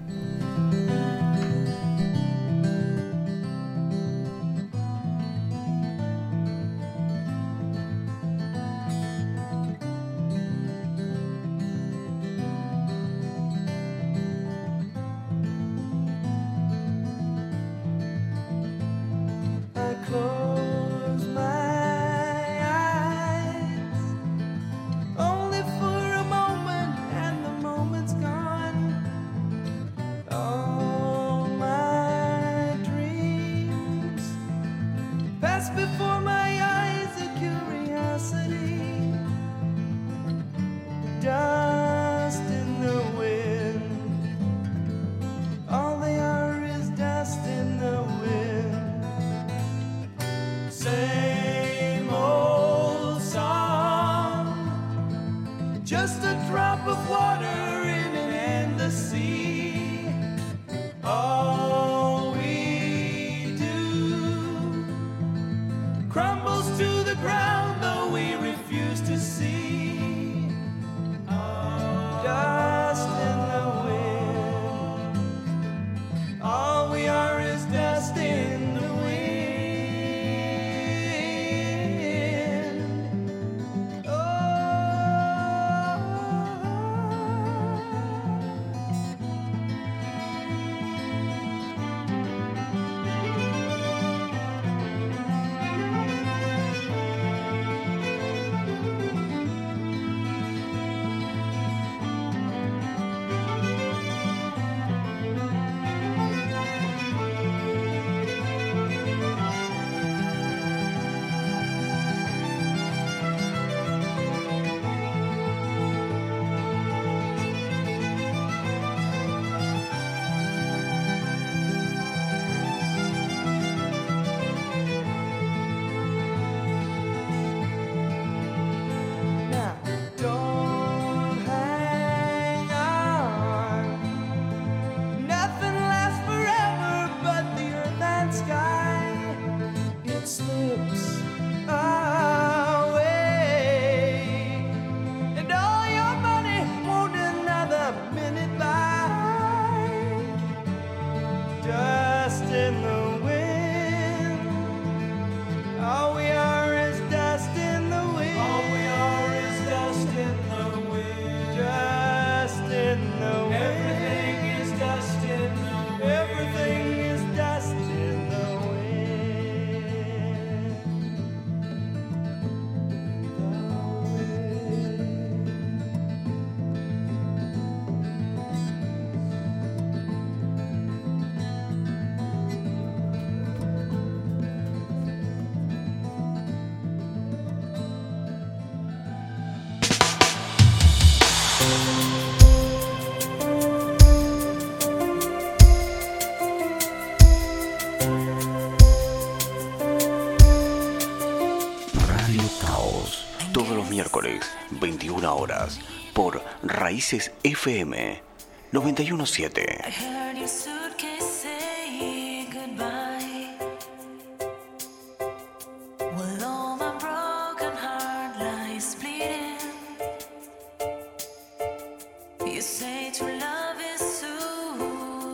love is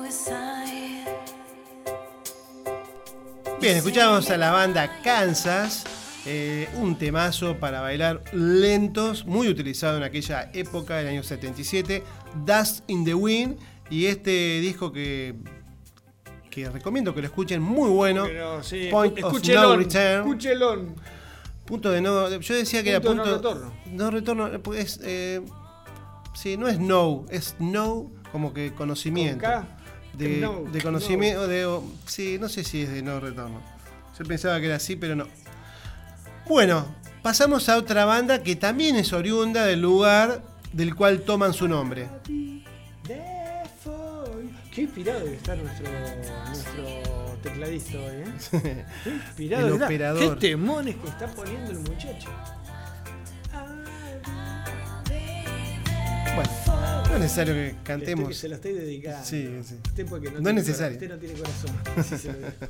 suicide. Bien, escuchamos a la banda Kansas, eh, un temazo para bailar lentos, muy utilizado en aquella época del año 77, Dust in the Wind, y este disco que, que recomiendo que lo escuchen, muy bueno, Pero sí, Point of No Return, punto de no, yo decía que Punto era no punto retorno. no retorno, es, eh, sí, no es no, es no como que conocimiento. Con K, de, no, de conocimiento, de, sí, no sé si es de no retorno. Yo pensaba que era así, pero no. Bueno, pasamos a otra banda que también es oriunda del lugar del cual toman su nombre. Qué inspirado debe estar nuestro, nuestro tecladista hoy, ¿eh? Qué inspirado El operador. Qué temones que está poniendo el muchacho. Bueno, no es necesario que que cantemos. se lo estoy dedicando. Sí, sí. Usted porque no, No es necesario. Usted no tiene corazón.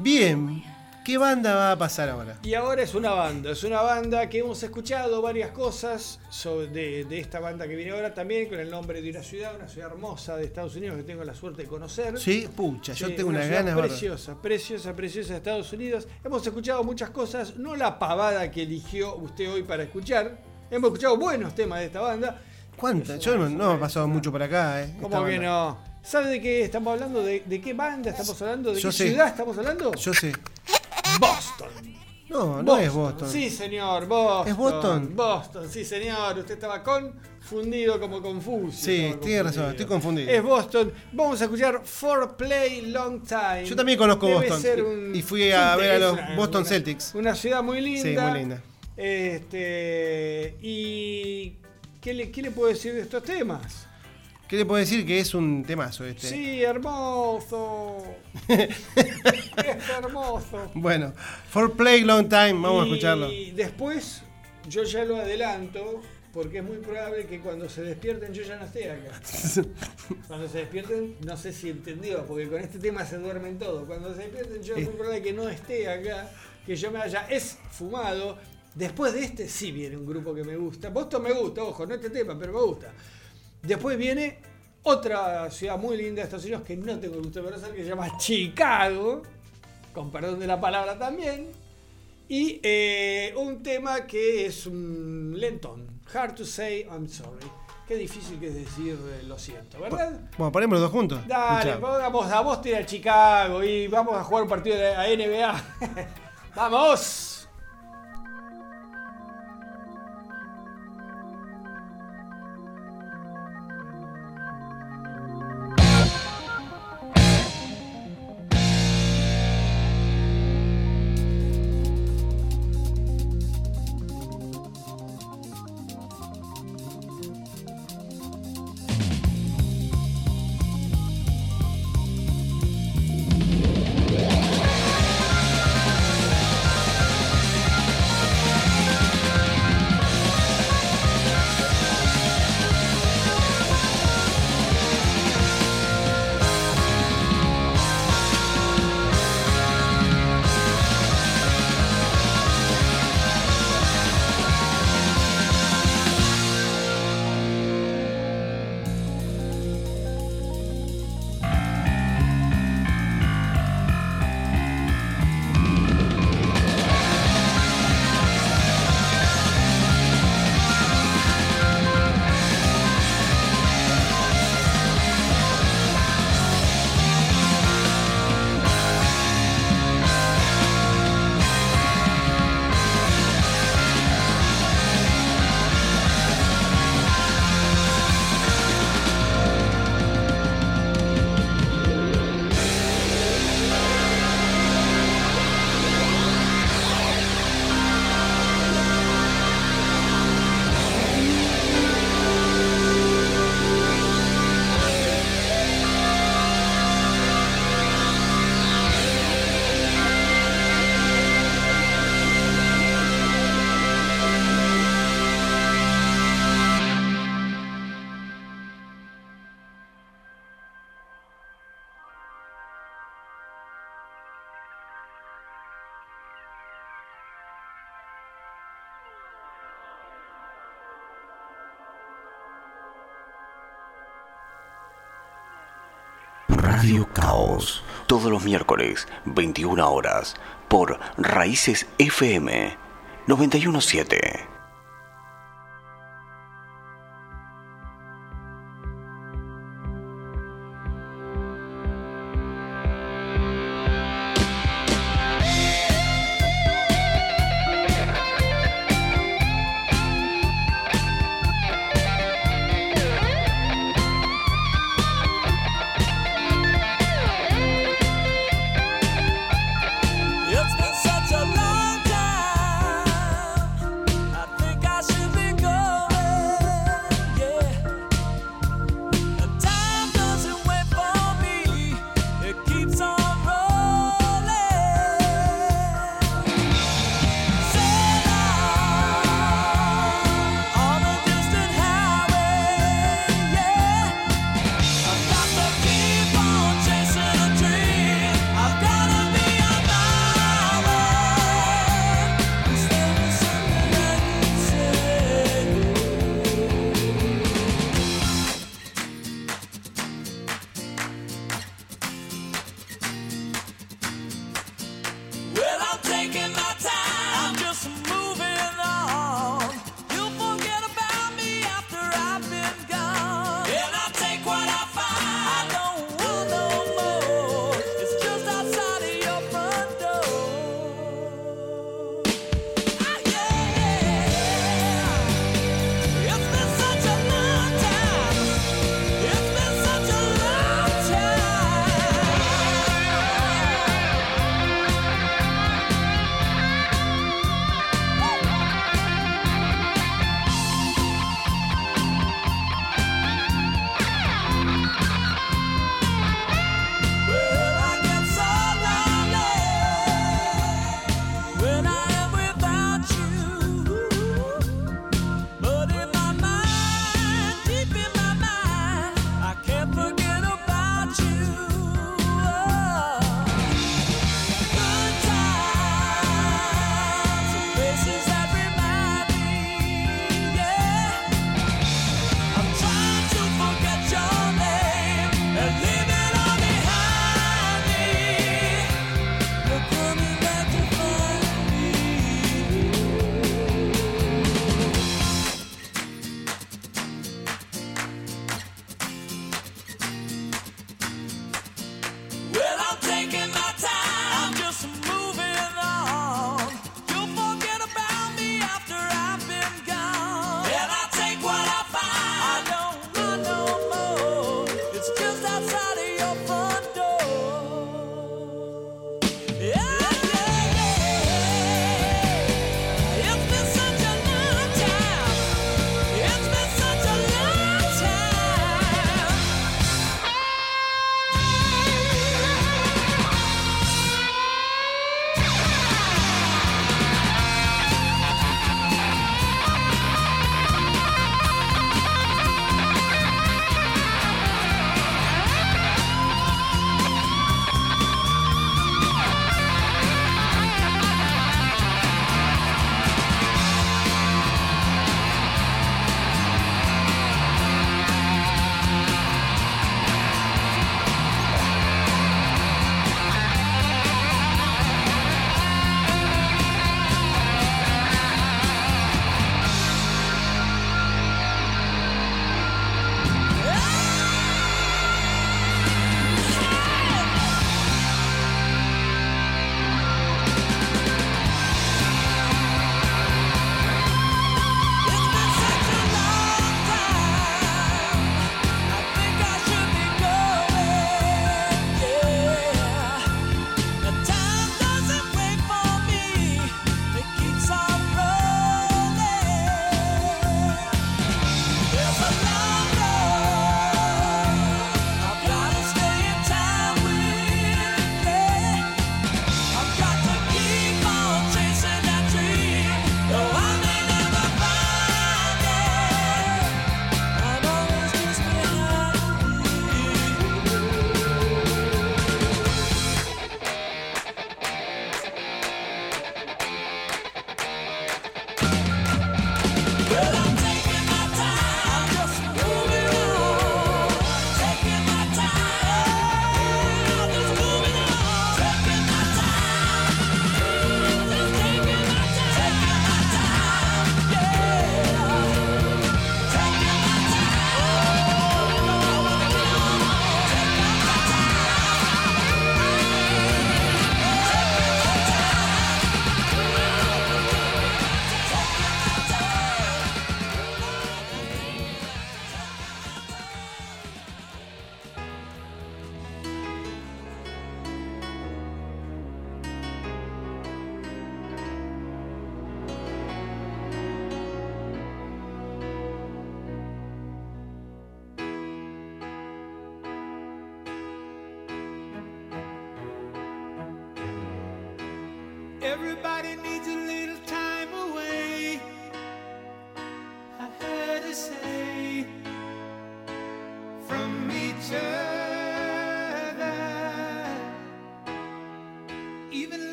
Bien, ¿qué banda va a pasar ahora? Y ahora es una banda, es una banda que hemos escuchado varias cosas sobre- de, de esta banda que viene ahora también con el nombre de una ciudad, una ciudad hermosa de Estados Unidos que tengo la suerte de conocer. Sí, pucha, yo tengo una unas ganas. bárbaras. Preciosa, preciosa, preciosa de Estados Unidos. Hemos escuchado muchas cosas, no la pavada que eligió usted hoy para escuchar. Hemos escuchado buenos temas de esta banda. ¿Cuántas? Yo no, no he pasado mucho por acá, ¿eh? ¿Cómo que no? ¿Sabe de qué estamos hablando? ¿De, de qué banda estamos hablando? ¿De Yo qué sé. ciudad estamos hablando? Yo sé. Boston. No, no es Boston. Sí, señor, Boston. ¿Es Boston? Boston, sí, señor. Usted estaba confundido como confuso. Sí, tiene razón, estoy confundido. Es Boston. Vamos a escuchar For Play Long Time. Yo también conozco Debe Boston. ser un- Y fui a ver a los Boston una- Celtics. Una ciudad muy linda. Sí, muy linda. Este. Y. ¿Qué le, ¿Qué le puedo decir de estos temas? ¿Qué le puedo decir? Que es un temazo este. Sí, hermoso. es hermoso. Bueno, For Play Long Time, vamos a y escucharlo. después, yo ya lo adelanto, porque es muy probable que cuando se despierten yo ya no esté acá. Cuando se despierten, no sé si entendió, porque con este tema se duermen todos. Cuando se despierten yo es muy probable que no esté acá, que yo me haya esfumado. Después de este sí viene un grupo que me gusta. Boston me gusta, ojo, no este tema, pero me gusta. Después viene otra ciudad muy linda de Estados Unidos que no tengo el gusto de conocer, que se llama Chicago, con perdón de la palabra también. Y eh, un tema que es un lentón. Hard to say I'm sorry. Qué difícil que es decir eh, lo siento, ¿verdad? Bueno, ponemos los dos juntos. Dale, vamos a Boston a Chicago y vamos a jugar un partido de la NBA. ¡Vamos! Radio Caos. Todos los miércoles, 21 horas, por Raíces FM 917.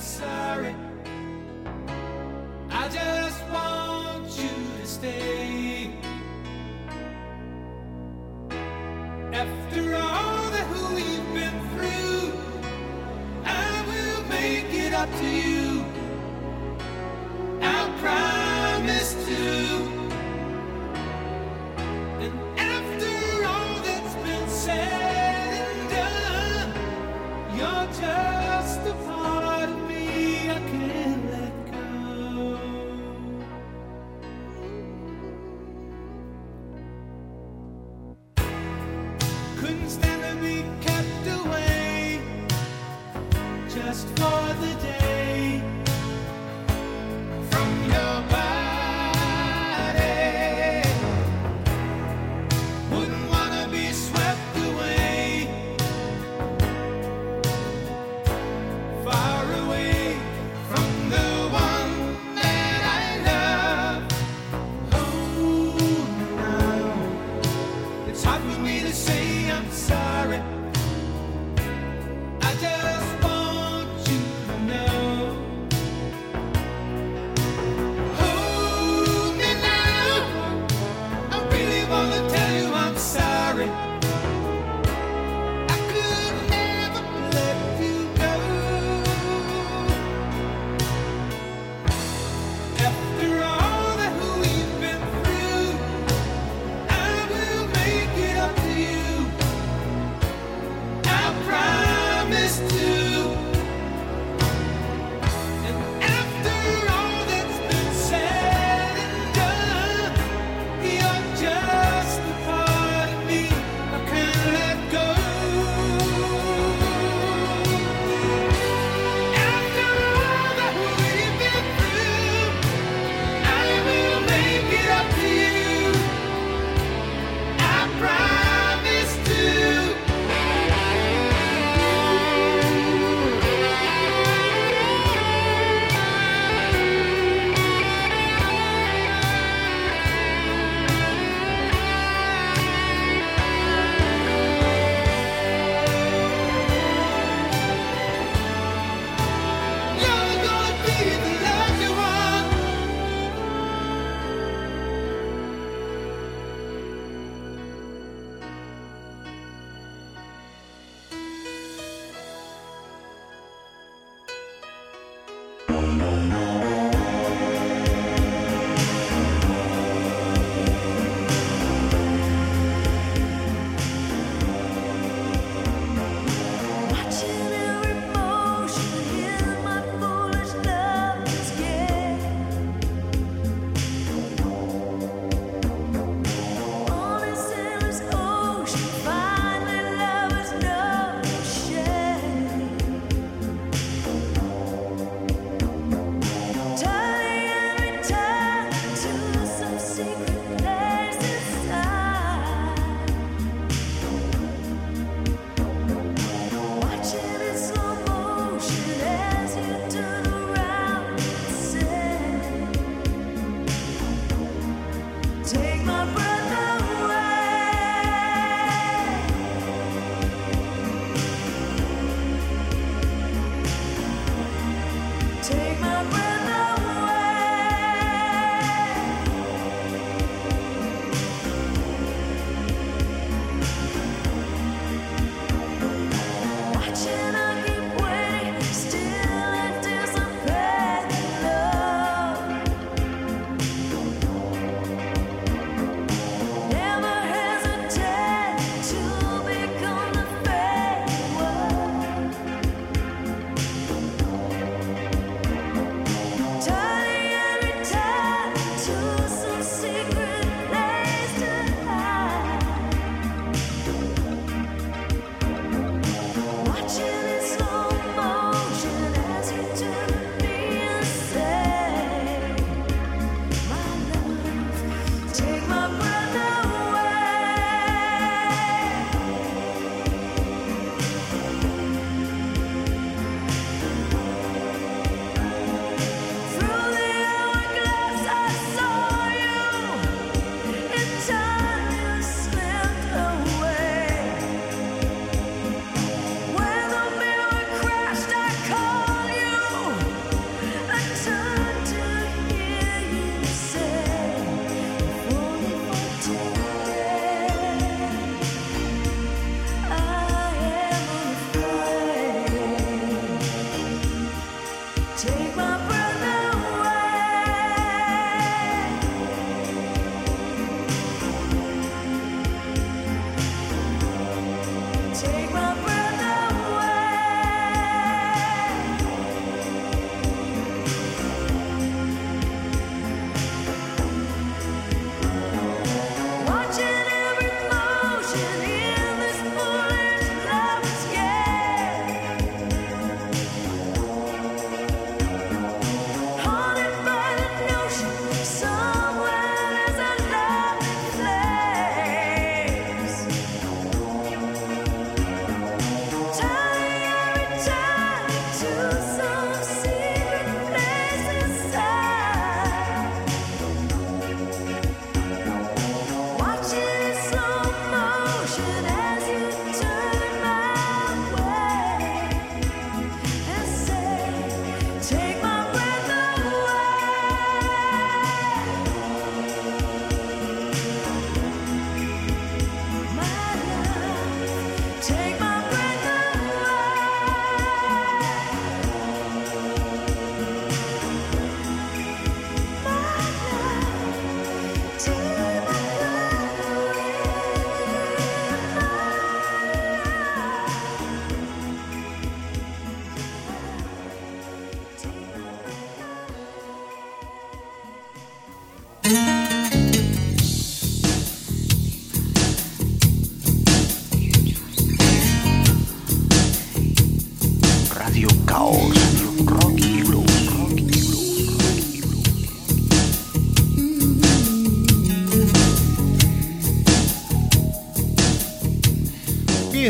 Say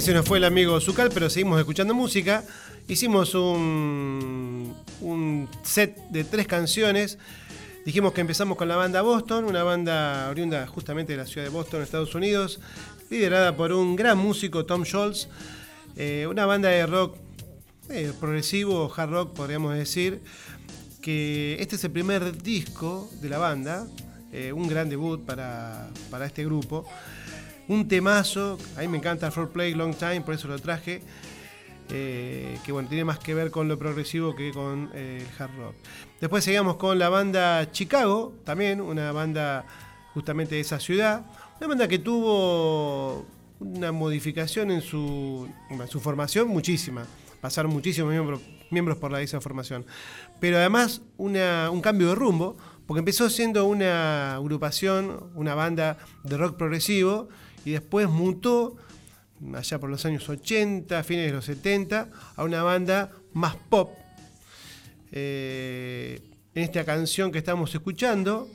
Bien, se nos fue el amigo Zucal, pero seguimos escuchando música. Hicimos un, un set de tres canciones. Dijimos que empezamos con la banda Boston, una banda oriunda justamente de la ciudad de Boston, Estados Unidos, liderada por un gran músico, Tom Scholz. Eh, una banda de rock eh, progresivo, hard rock, podríamos decir. Que este es el primer disco de la banda, eh, un gran debut para, para este grupo. Un temazo, a mí me encanta For Play Long Time, por eso lo traje. eh, que bueno, tiene más que ver con lo progresivo que con eh, el hard rock. Después seguimos con la banda Chicago, también una banda justamente de esa ciudad. Una banda que tuvo una modificación en su, su formación, muchísima. Pasaron muchísimos miembros, miembros por la, esa formación. Pero además una- un cambio de rumbo, porque empezó siendo una agrupación, una banda de rock progresivo, y después mutó allá por los años 80, fines de los 70, a una banda más pop. Eh, en esta canción que estamos escuchando,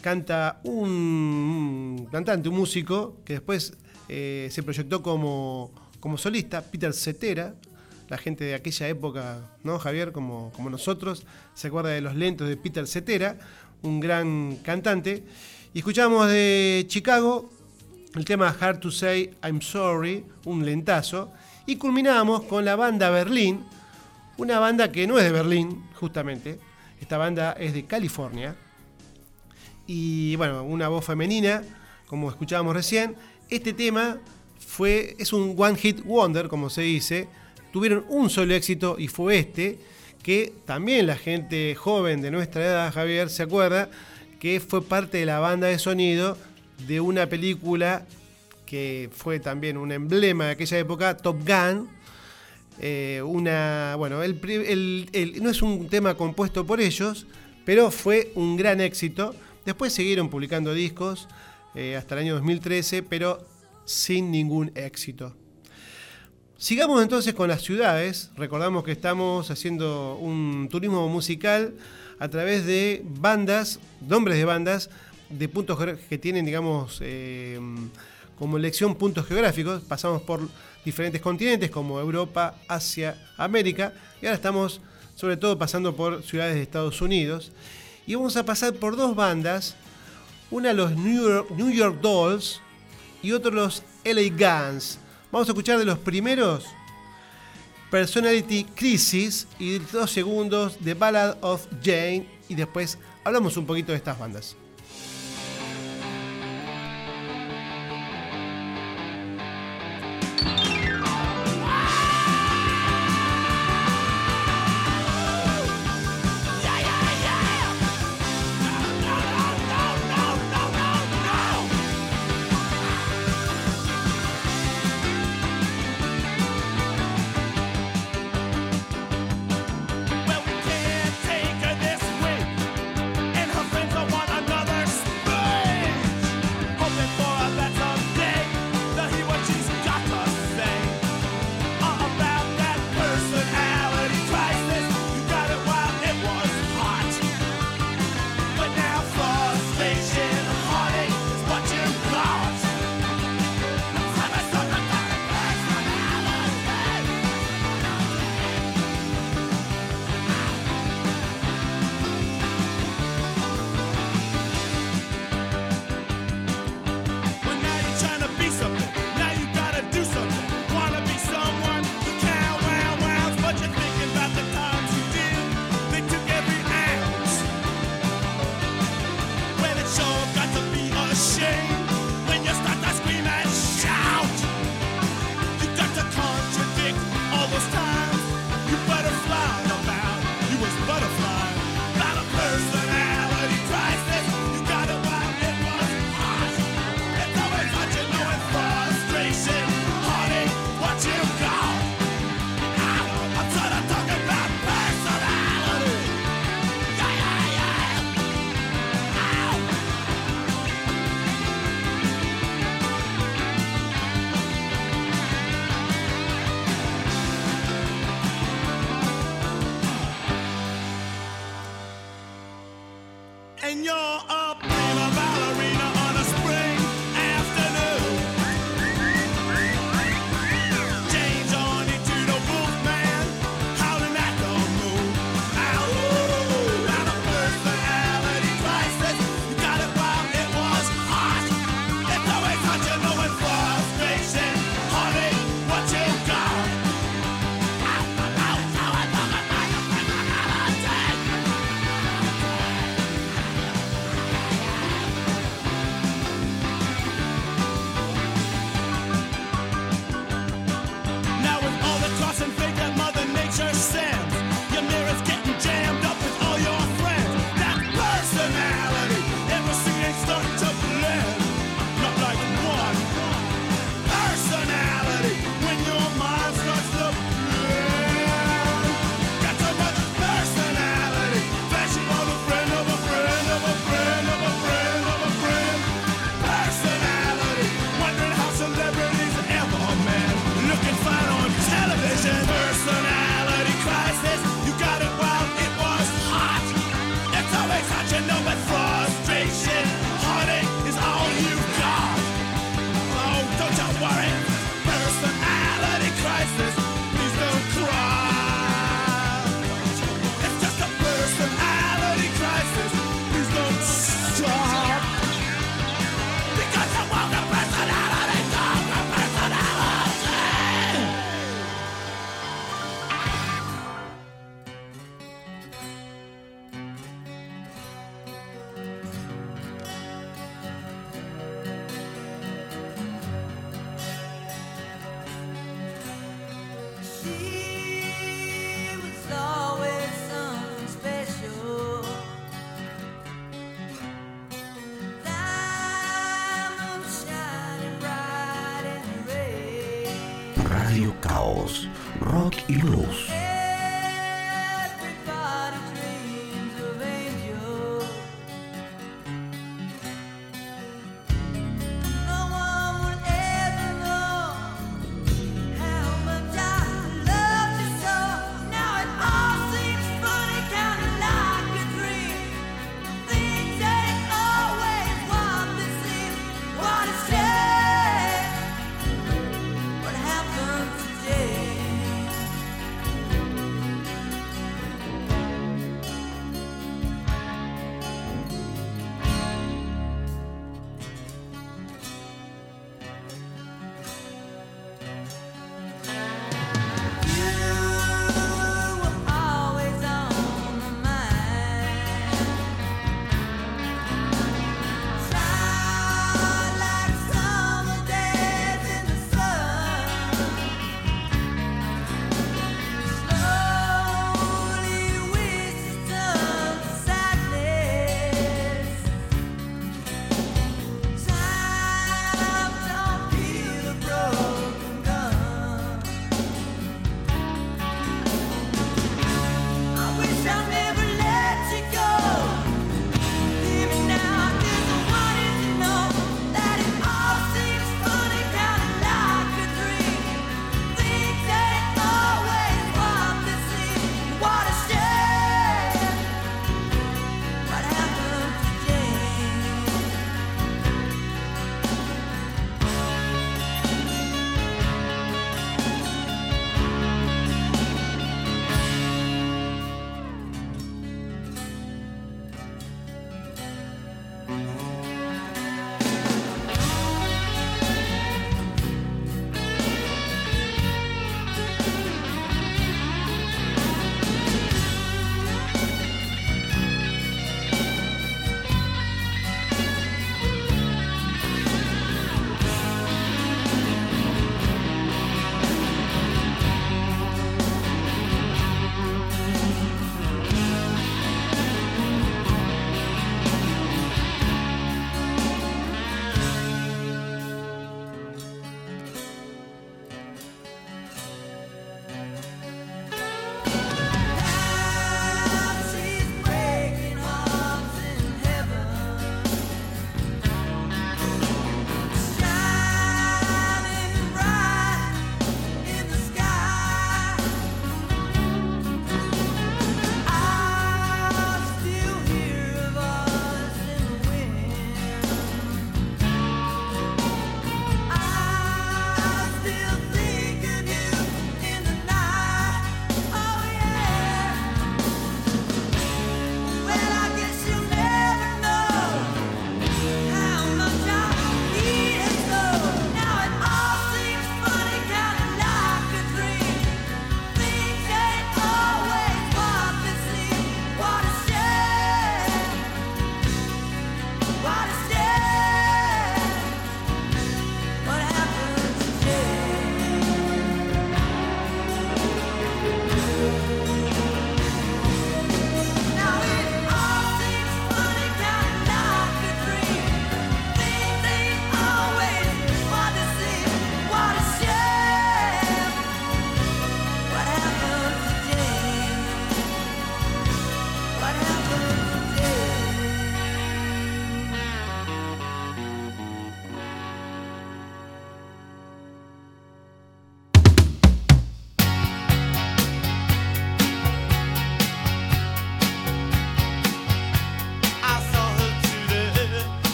canta un, cantante, un músico, que después eh, se proyectó como, como solista, Peter Cetera. La gente de aquella época, ¿no, Javier? Como, como nosotros, se acuerda de los lentos de Peter Cetera, un gran cantante. Y escuchamos de Chicago el tema Hard to Say I'm Sorry, un lentazo. Y culminamos con la banda Berlín, una banda que no es de Berlín, justamente. Esta banda es de California. Y bueno, una voz femenina, como escuchábamos recién. Este tema fue, es un one hit wonder, como se dice. Tuvieron un solo éxito y fue este, que también la gente joven de nuestra edad, Javier, se acuerda que fue parte de la banda de sonido de una película que fue también un emblema de aquella época, Top Gun. Eh, una, bueno, no es un tema compuesto por ellos, pero fue un gran éxito. Después siguieron publicando discos eh, hasta el año 2013, pero sin ningún éxito. Sigamos entonces con las ciudades. Recordamos que estamos haciendo un turismo musical a través de bandas, nombres de bandas, de puntos que tienen, digamos, eh, como elección puntos geográficos. Pasamos por diferentes continentes como Europa, Asia, América. Y ahora estamos sobre todo pasando por ciudades de Estados Unidos. Y vamos a pasar por dos bandas. Una los New York, New York Dolls y otro los LA Guns. Vamos a escuchar de los primeros Personality Crisis y dos segundos The Ballad of Jane y después hablamos un poquito de estas bandas. something. rock y blues.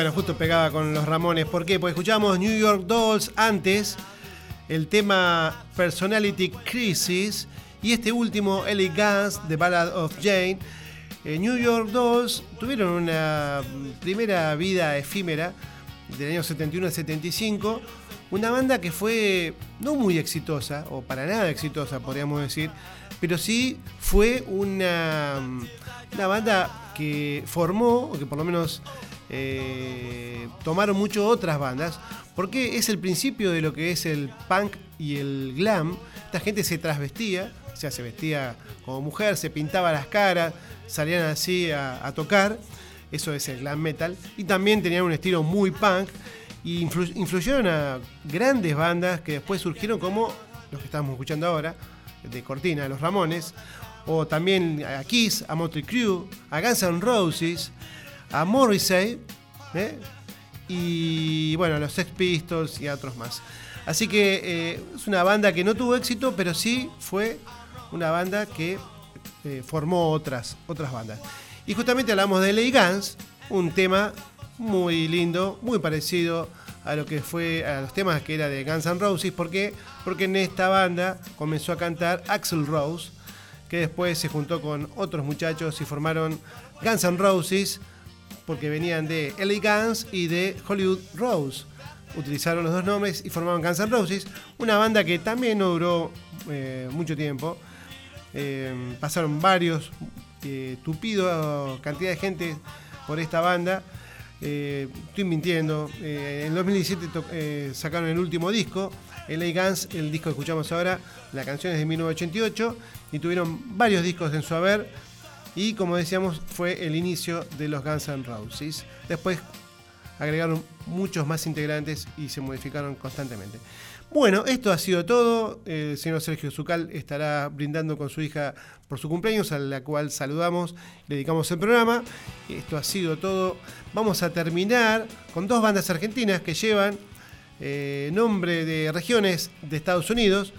bueno, justo pegaba con los Ramones. ¿Por qué? Pues escuchamos New York Dolls antes, el tema Personality Crisis y este último, Ellie Guns, The Ballad of Jane. Eh, New York Dolls tuvieron una primera vida efímera del año 71 al 75, una banda que fue no muy exitosa, o para nada exitosa, podríamos decir, pero sí fue una, una banda que formó, o que por lo menos eh, tomaron mucho otras bandas, porque es el principio de lo que es el punk y el glam. Esta gente se trasvestía, o sea, se vestía como mujer, se pintaba las caras, salían así a, tocar. Eso es el glam metal. Y también tenían un estilo muy punk. Y influ- influyeron a grandes bandas que después surgieron como los que estamos escuchando ahora, de Cortina, Los Ramones, o también a Kiss, a Motley Crue, a Guns N' Roses, a Morrissey, ¿eh? y bueno, a los Sex Pistols y a otros más. Así que eh, es una banda que no tuvo éxito, pero sí fue una banda que eh, formó otras, otras bandas. Y justamente hablamos de Lay Guns, un tema muy lindo, muy parecido a lo que fue a los temas que era de Guns N' Roses. ¿Por qué? Porque en esta banda comenzó a cantar Axel Rose, que después se juntó con otros muchachos y formaron Guns N' Roses, porque venían de LA Guns y de Hollywood Rose. Utilizaron los dos nombres y formaron Guns N' Roses, una banda que también no duró eh, mucho tiempo. Eh, pasaron varios, eh, tupido cantidad de gente por esta banda. Eh, estoy mintiendo. En 2017 to- eh, sacaron el último disco, LA Guns, el disco que escuchamos ahora, la canción es de 1988 y tuvieron varios discos en su haber. Y como decíamos, fue el inicio de los Guns N' Roses. Después agregaron muchos más integrantes y se modificaron constantemente. Bueno, esto ha sido todo. El señor Sergio Zucal estará brindando con su hija por su cumpleaños, a la cual saludamos, le dedicamos el programa. Esto ha sido todo. Vamos a terminar con dos bandas argentinas que llevan eh, nombre de regiones de Estados Unidos.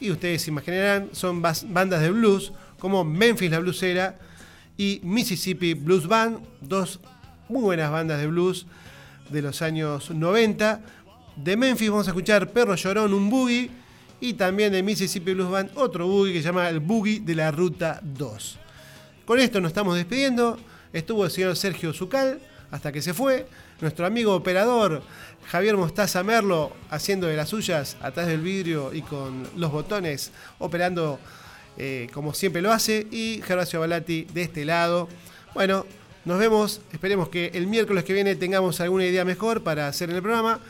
Y ustedes se imaginarán, son bandas de blues como Memphis la Bluesera y Mississippi Blues Band, dos muy buenas bandas de blues de los años 90. De Memphis vamos a escuchar Perro Llorón, un boogie, y también de Mississippi Blues Band otro boogie que se llama el Boogie de la Ruta 2. Con esto nos estamos despidiendo. Estuvo el señor Sergio Zucal hasta que se fue. Nuestro amigo operador Javier Mostaza Merlo haciendo de las suyas atrás del vidrio y con los botones operando eh, como siempre lo hace. Y Gervasio Balati de este lado. Bueno, nos vemos. Esperemos que el miércoles que viene tengamos alguna idea mejor para hacer en el programa.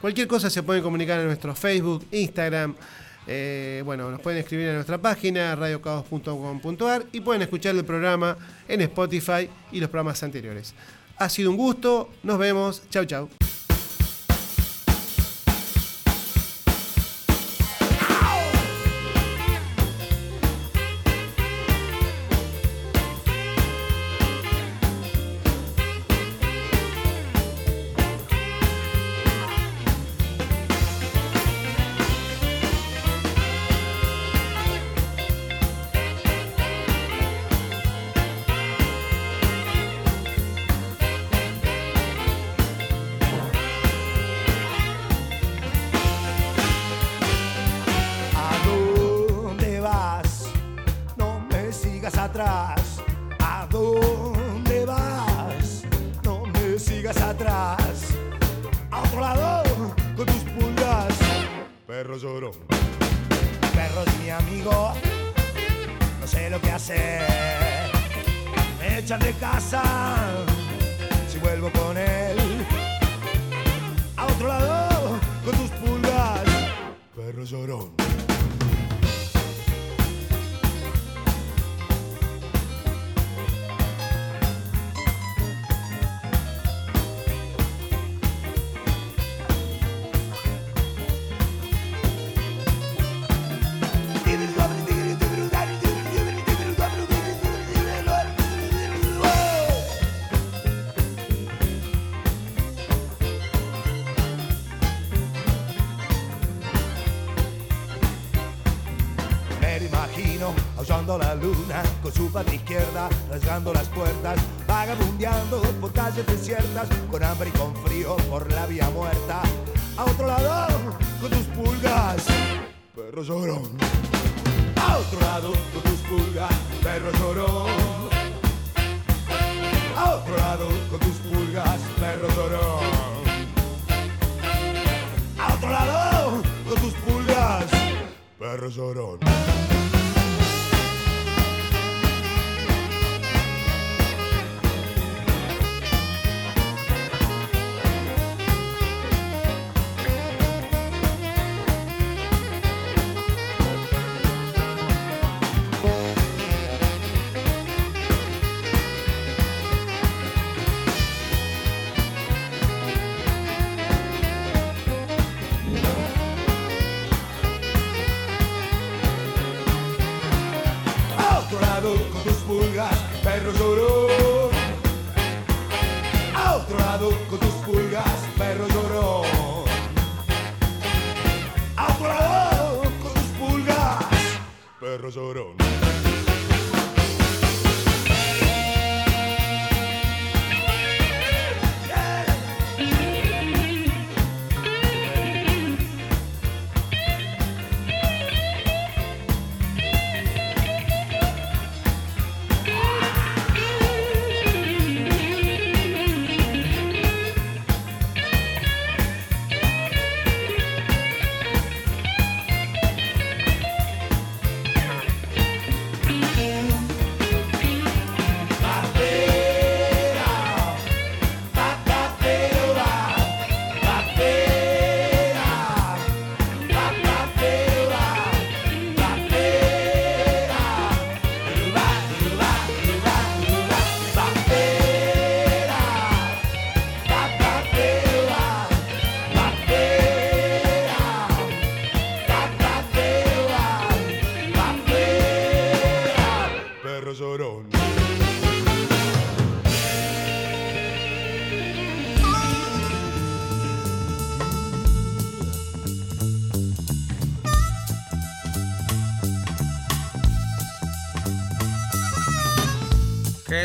Cualquier cosa se pueden comunicar en nuestro Facebook, Instagram. eh, bueno, nos pueden escribir en nuestra página radiocaos.com.ar y pueden escuchar el programa en Spotify y los programas anteriores. Ha sido un gusto, nos vemos, chau chau. Muerta. A otro lado con tus pulgas, perro llorón. A otro lado con tus pulgas, perro llorón. A otro lado con tus pulgas, perro llorón. A otro lado con tus pulgas, perro llorón.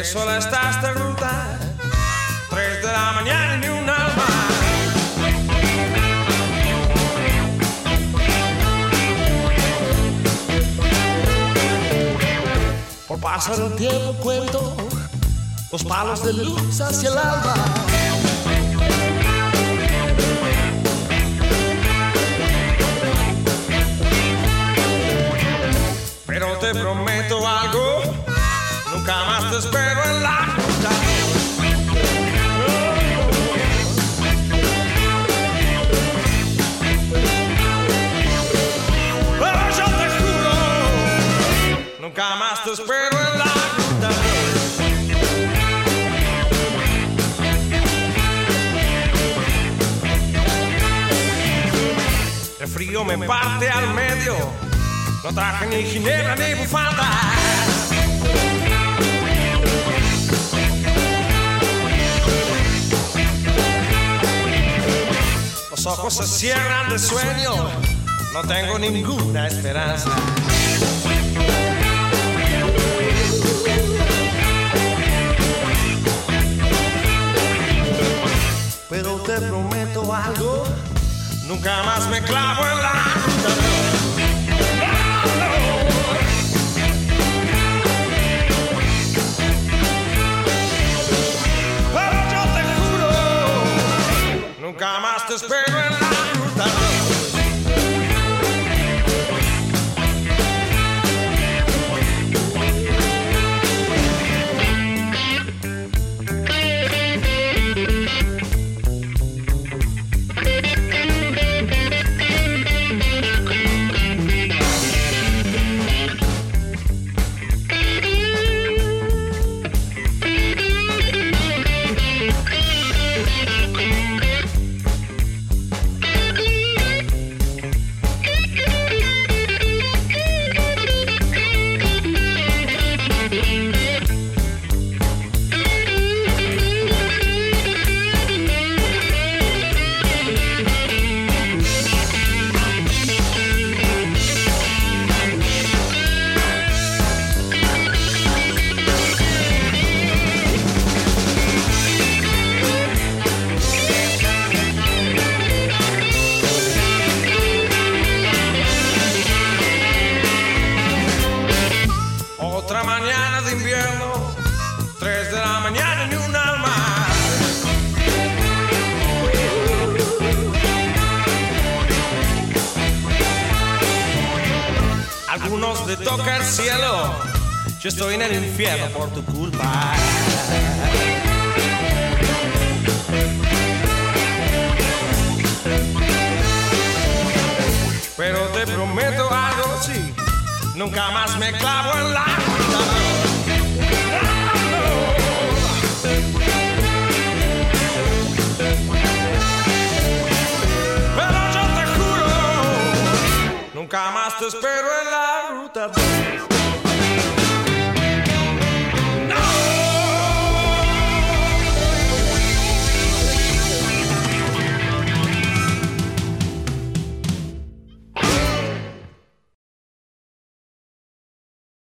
Sola está esta ruta, tres de la mañana ni un alma. Por pasar el tiempo cuento los palos de luz hacia el alba. Pero te prometo algo, nunca más te espero en la. Pero yo te juro, nunca más te espero en la. El frío me parte al medio, no traje ni ginebra ni bufanda. Los ojos se cierran de sueño, no tengo ninguna esperanza. Pero te prometo algo, nunca más me clavo en la ruta. Nunca más te espero en el